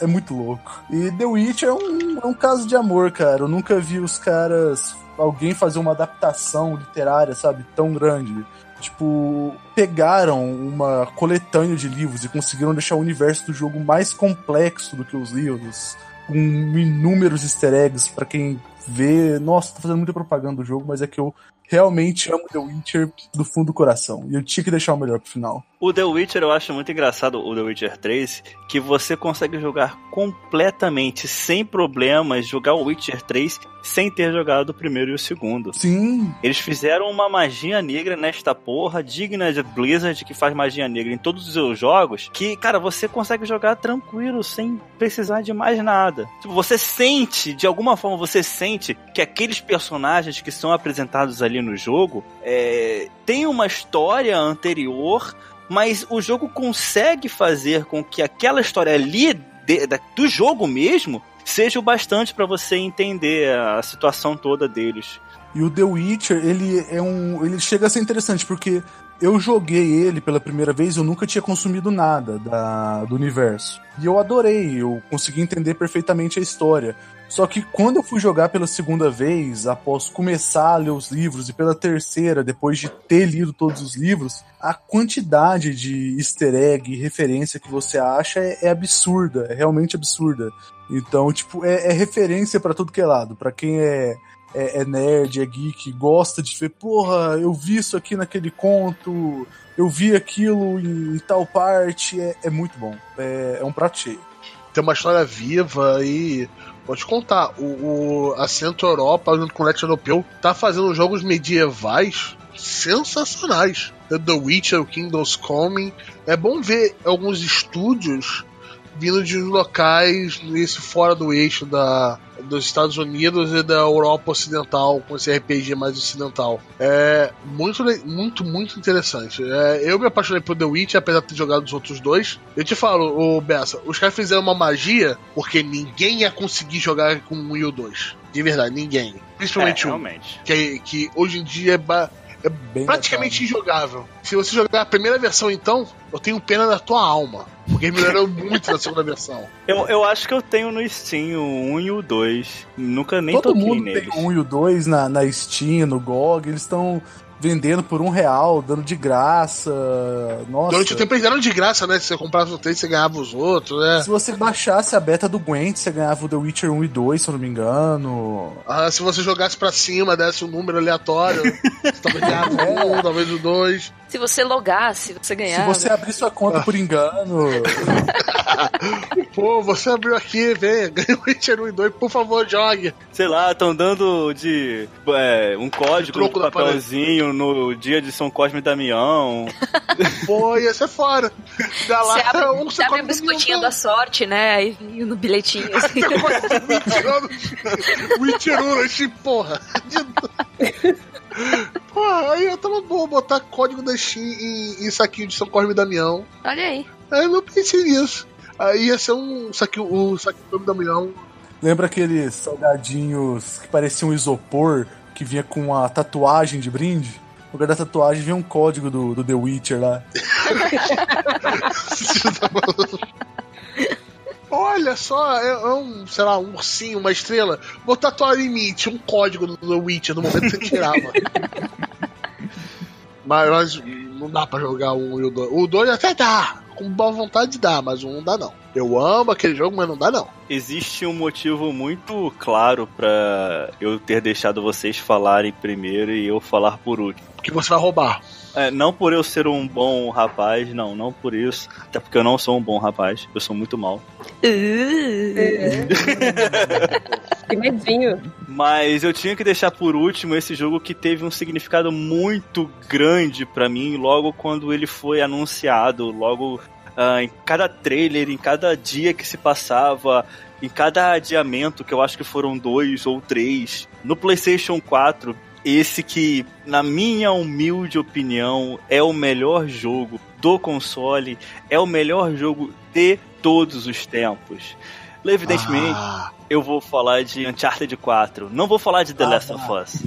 é muito louco. E The Witch é um, é um caso de amor, cara. Eu nunca vi os caras, alguém fazer uma adaptação literária, sabe, tão grande. Tipo, pegaram uma coletânea de livros e conseguiram deixar o universo do jogo mais complexo do que os livros, com inúmeros easter eggs para quem vê. Nossa, tá fazendo muita propaganda do jogo, mas é que eu realmente amo The Witcher do fundo do coração. E eu tinha que deixar o melhor pro final. O The Witcher eu acho muito engraçado, o The Witcher 3, que você consegue jogar completamente, sem problemas, jogar o Witcher 3 sem ter jogado o primeiro e o segundo. Sim. Eles fizeram uma magia negra nesta porra, digna de Blizzard, que faz magia negra em todos os seus jogos, que, cara, você consegue jogar tranquilo, sem precisar de mais nada. Tipo, você sente, de alguma forma, você sente que aqueles personagens que são apresentados ali no jogo é, tem uma história anterior mas o jogo consegue fazer com que aquela história ali de, do jogo mesmo seja o bastante para você entender a situação toda deles. E o The Witcher, ele é um, ele chega a ser interessante porque eu joguei ele pela primeira vez, eu nunca tinha consumido nada da, do universo. E eu adorei, eu consegui entender perfeitamente a história. Só que quando eu fui jogar pela segunda vez, após começar a ler os livros, e pela terceira, depois de ter lido todos os livros, a quantidade de easter egg e referência que você acha é, é absurda, é realmente absurda. Então, tipo, é, é referência para tudo que é lado. para quem é, é, é, nerd, é geek, gosta de ver, porra, eu vi isso aqui naquele conto, eu vi aquilo em, em tal parte, é, é muito bom. É, é um prato cheio. Tem uma história viva e Te contar, o, o, a Centro Europa, junto com o Leste Europeu, tá fazendo jogos medievais sensacionais. The Witcher, o Kingdoms Coming. É bom ver alguns estúdios vindo de locais nesse fora do eixo da, dos Estados Unidos e da Europa Ocidental, com esse RPG mais ocidental. É muito, muito, muito interessante. É, eu me apaixonei por The Witch, apesar de ter jogado os outros dois. Eu te falo, o Bessa, os caras fizeram uma magia porque ninguém ia conseguir jogar com um e o dois. De verdade, ninguém. Principalmente é, um. Que, que hoje em dia é é Bem praticamente injogável. Se você jogar a primeira versão, então, eu tenho pena da tua alma. Porque melhorou *laughs* muito na segunda versão. Eu, eu acho que eu tenho no Steam o 1 e o 2. Nunca nem Todo toquei mundo neles. tem o 1 e o 2 na, na Steam, no GOG. Eles estão vendendo por um real, dando de graça. Nossa. Durante o tempo eles deram de graça, né? Se você comprava os três, você ganhava os outros, né? Se você baixasse a beta do Gwent, você ganhava o The Witcher 1 e 2, se eu não me engano. Ah, se você jogasse pra cima, desse um número aleatório, você *laughs* talvez ganhava é. um, talvez o dois. Se você logasse, você ganhava. Se você abrir sua conta por engano. *laughs* Pô, você abriu aqui, vem, ganha o Witcher 1 e 2, por favor, jogue. Sei lá, estão dando de é, um código no papelzinho no dia de São Cosme e Damião. *laughs* Pô, ia ser fora. Da lá, você abre, um você abre a biscoitinha da sorte, né? Aí no bilhetinho assim. *laughs* Witcher 1, assim, porra. Pô, *laughs* aí eu tava bom botar código da Steam em, em saquinho de São Cosme e Damião. Olha aí. Aí eu não pensei nisso. Aí ia ser um saquinho, um saquinho de Damião. Lembra aqueles salgadinhos que pareciam isopor, que vinha com a tatuagem de brinde? No lugar da tatuagem vinha um código do, do The Witcher lá. *laughs* *laughs* Olha só, é, é, um, sei lá, um ursinho, uma estrela. Vou tatuar em mim, tinha um código no, no Witcher no momento que você tirava. *laughs* Mas, mas não dá pra jogar um e o dois. O dois até dá, com boa vontade dá, mas um não dá não. Eu amo aquele jogo, mas não dá não. Existe um motivo muito claro pra eu ter deixado vocês falarem primeiro e eu falar por último. Porque você vai roubar. É, não por eu ser um bom rapaz, não, não por isso. Até porque eu não sou um bom rapaz, eu sou muito mal. *laughs* Que medinho. Mas eu tinha que deixar por último esse jogo que teve um significado muito grande pra mim logo quando ele foi anunciado, logo ah, em cada trailer, em cada dia que se passava, em cada adiamento, que eu acho que foram dois ou três, no PlayStation 4, esse que, na minha humilde opinião, é o melhor jogo do console, é o melhor jogo de todos os tempos. Evidentemente, Ah, eu vou falar de Uncharted 4. Não vou falar de The Ah, Last of Us.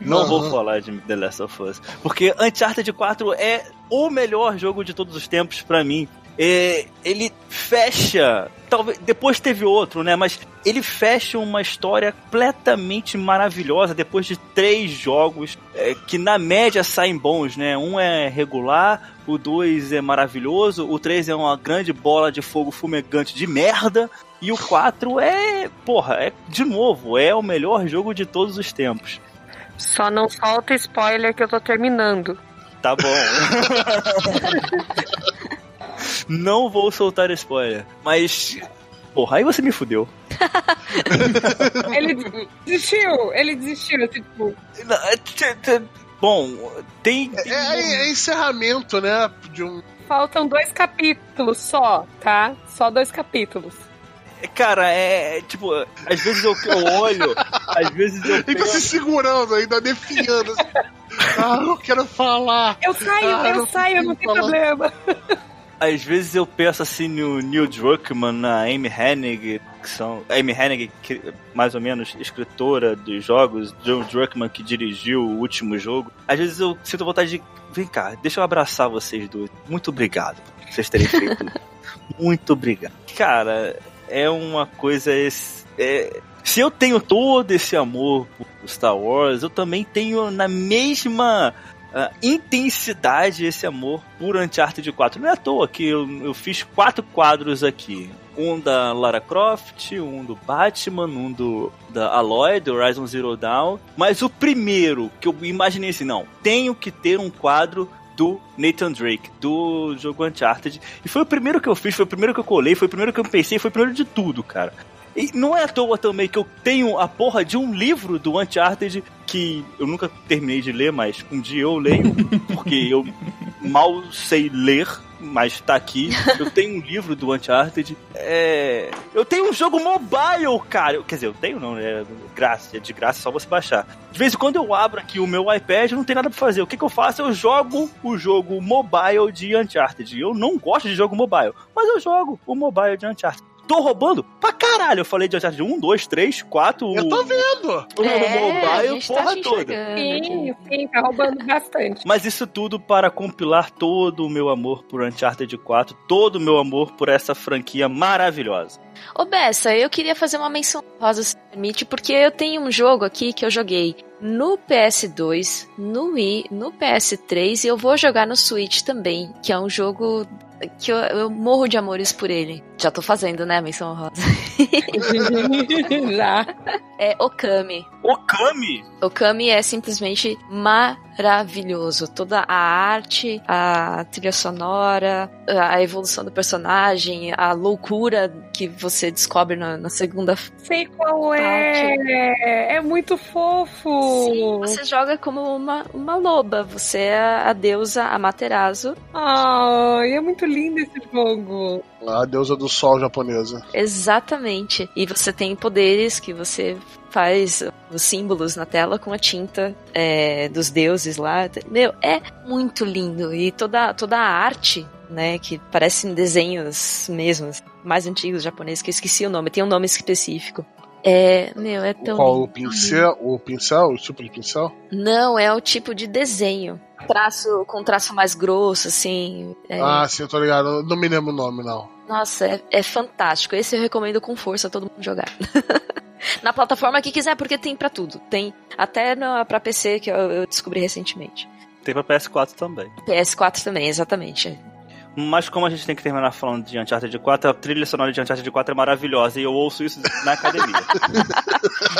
Não Aham. vou falar de The Last of Us. Porque Uncharted 4 é o melhor jogo de todos os tempos pra mim. É, ele fecha. Talvez. Depois teve outro, né? Mas ele fecha uma história completamente maravilhosa depois de três jogos é, que na média saem bons, né? Um é regular, o dois é maravilhoso, o três é uma grande bola de fogo fumegante de merda. E o 4 é, porra, é de novo, é o melhor jogo de todos os tempos. Só não solta spoiler que eu tô terminando. Tá bom. *laughs* Não vou soltar spoiler, mas porra, aí você me fudeu. *laughs* Ele desistiu, ele desistiu, tipo. É, Bom, tem, tem é, é encerramento, né? De um. Faltam dois capítulos só, tá? Só dois capítulos. cara, é, é, tipo, às vezes eu, eu olho, às vezes eu Ainda se penso, segurando, ainda definhando. assim. *laughs* ah, eu quero falar. Eu saio, Ah, eu não saio, não tem falar. problema. Às vezes eu penso assim no Neil Druckmann, na Amy Hennig, que são Amy Hennig, que mais ou menos escritora dos jogos, John Druckmann que dirigiu o último jogo. Às vezes eu sinto vontade de, vem cá, deixa eu abraçar vocês dois. Muito obrigado por vocês terem feito. *laughs* Muito obrigado. Cara, é uma coisa é, se eu tenho todo esse amor por Star Wars, eu também tenho na mesma ah, intensidade esse amor por Uncharted 4. Não é à toa que eu, eu fiz quatro quadros aqui. Um da Lara Croft, um do Batman, um do da Aloy, do Horizon Zero Dawn. Mas o primeiro que eu imaginei assim, não, tenho que ter um quadro do Nathan Drake, do jogo Uncharted. E foi o primeiro que eu fiz, foi o primeiro que eu colei, foi o primeiro que eu pensei, foi o primeiro de tudo, cara. E não é à toa também que eu tenho a porra de um livro do Uncharted que eu nunca terminei de ler, mas um dia eu leio, porque eu mal sei ler, mas tá aqui. Eu tenho um livro do Uncharted. É... Eu tenho um jogo mobile, cara. Quer dizer, eu tenho não, é graça, é de graça, é só você baixar. De vez em quando eu abro aqui o meu iPad, não tem nada pra fazer. O que, que eu faço? Eu jogo o jogo mobile de Uncharted. Eu não gosto de jogo mobile, mas eu jogo o mobile de Uncharted. Tô roubando? Pra caralho! Eu falei de Uncharted 1, 2, 3, 4. Eu tô vendo. O É, mobile, tá porra te toda. Sim, sim, tá roubando bastante. Mas isso tudo para compilar todo o meu amor por Uncharted 4, todo o meu amor por essa franquia maravilhosa. Ô Bessa, eu queria fazer uma menção rosa, se permite, porque eu tenho um jogo aqui que eu joguei no PS2, no Wii, no PS3 e eu vou jogar no Switch também, que é um jogo que eu, eu morro de amores por ele. Já tô fazendo, né, a menção rosa. *laughs* Já. É Okami. Okami! Okami é simplesmente maravilhoso. Toda a arte, a trilha sonora, a evolução do personagem, a loucura que você descobre na, na segunda. Sei qual é. É muito fofo. Sim, você joga como uma, uma loba. Você é a deusa Amaterasu. Ai, é muito lindo esse jogo. A deusa do sol japonesa. Exatamente. E você tem poderes que você faz os símbolos na tela com a tinta é, dos deuses lá. Meu, é muito lindo. E toda, toda a arte, né, que parecem desenhos mesmos, mais antigos japoneses, que eu esqueci o nome, tem um nome específico. É, meu, é tão Qual o pincel? O pincel? O tipo de pincel? Não, é o tipo de desenho. Traço com traço mais grosso, assim. é- Ah, sim, eu tô ligado. Eu Não me lembro o nome, não. Nossa, é, é fantástico. Esse eu recomendo com força a todo mundo jogar. *laughs* Na plataforma que quiser, porque tem pra tudo. Tem até na, pra PC, que eu, eu descobri recentemente. Tem pra PS4 também. PS4 também, exatamente. Mas como a gente tem que terminar falando de Uncharted 4, a trilha sonora de Uncharted 4 é maravilhosa e eu ouço isso na academia. *laughs*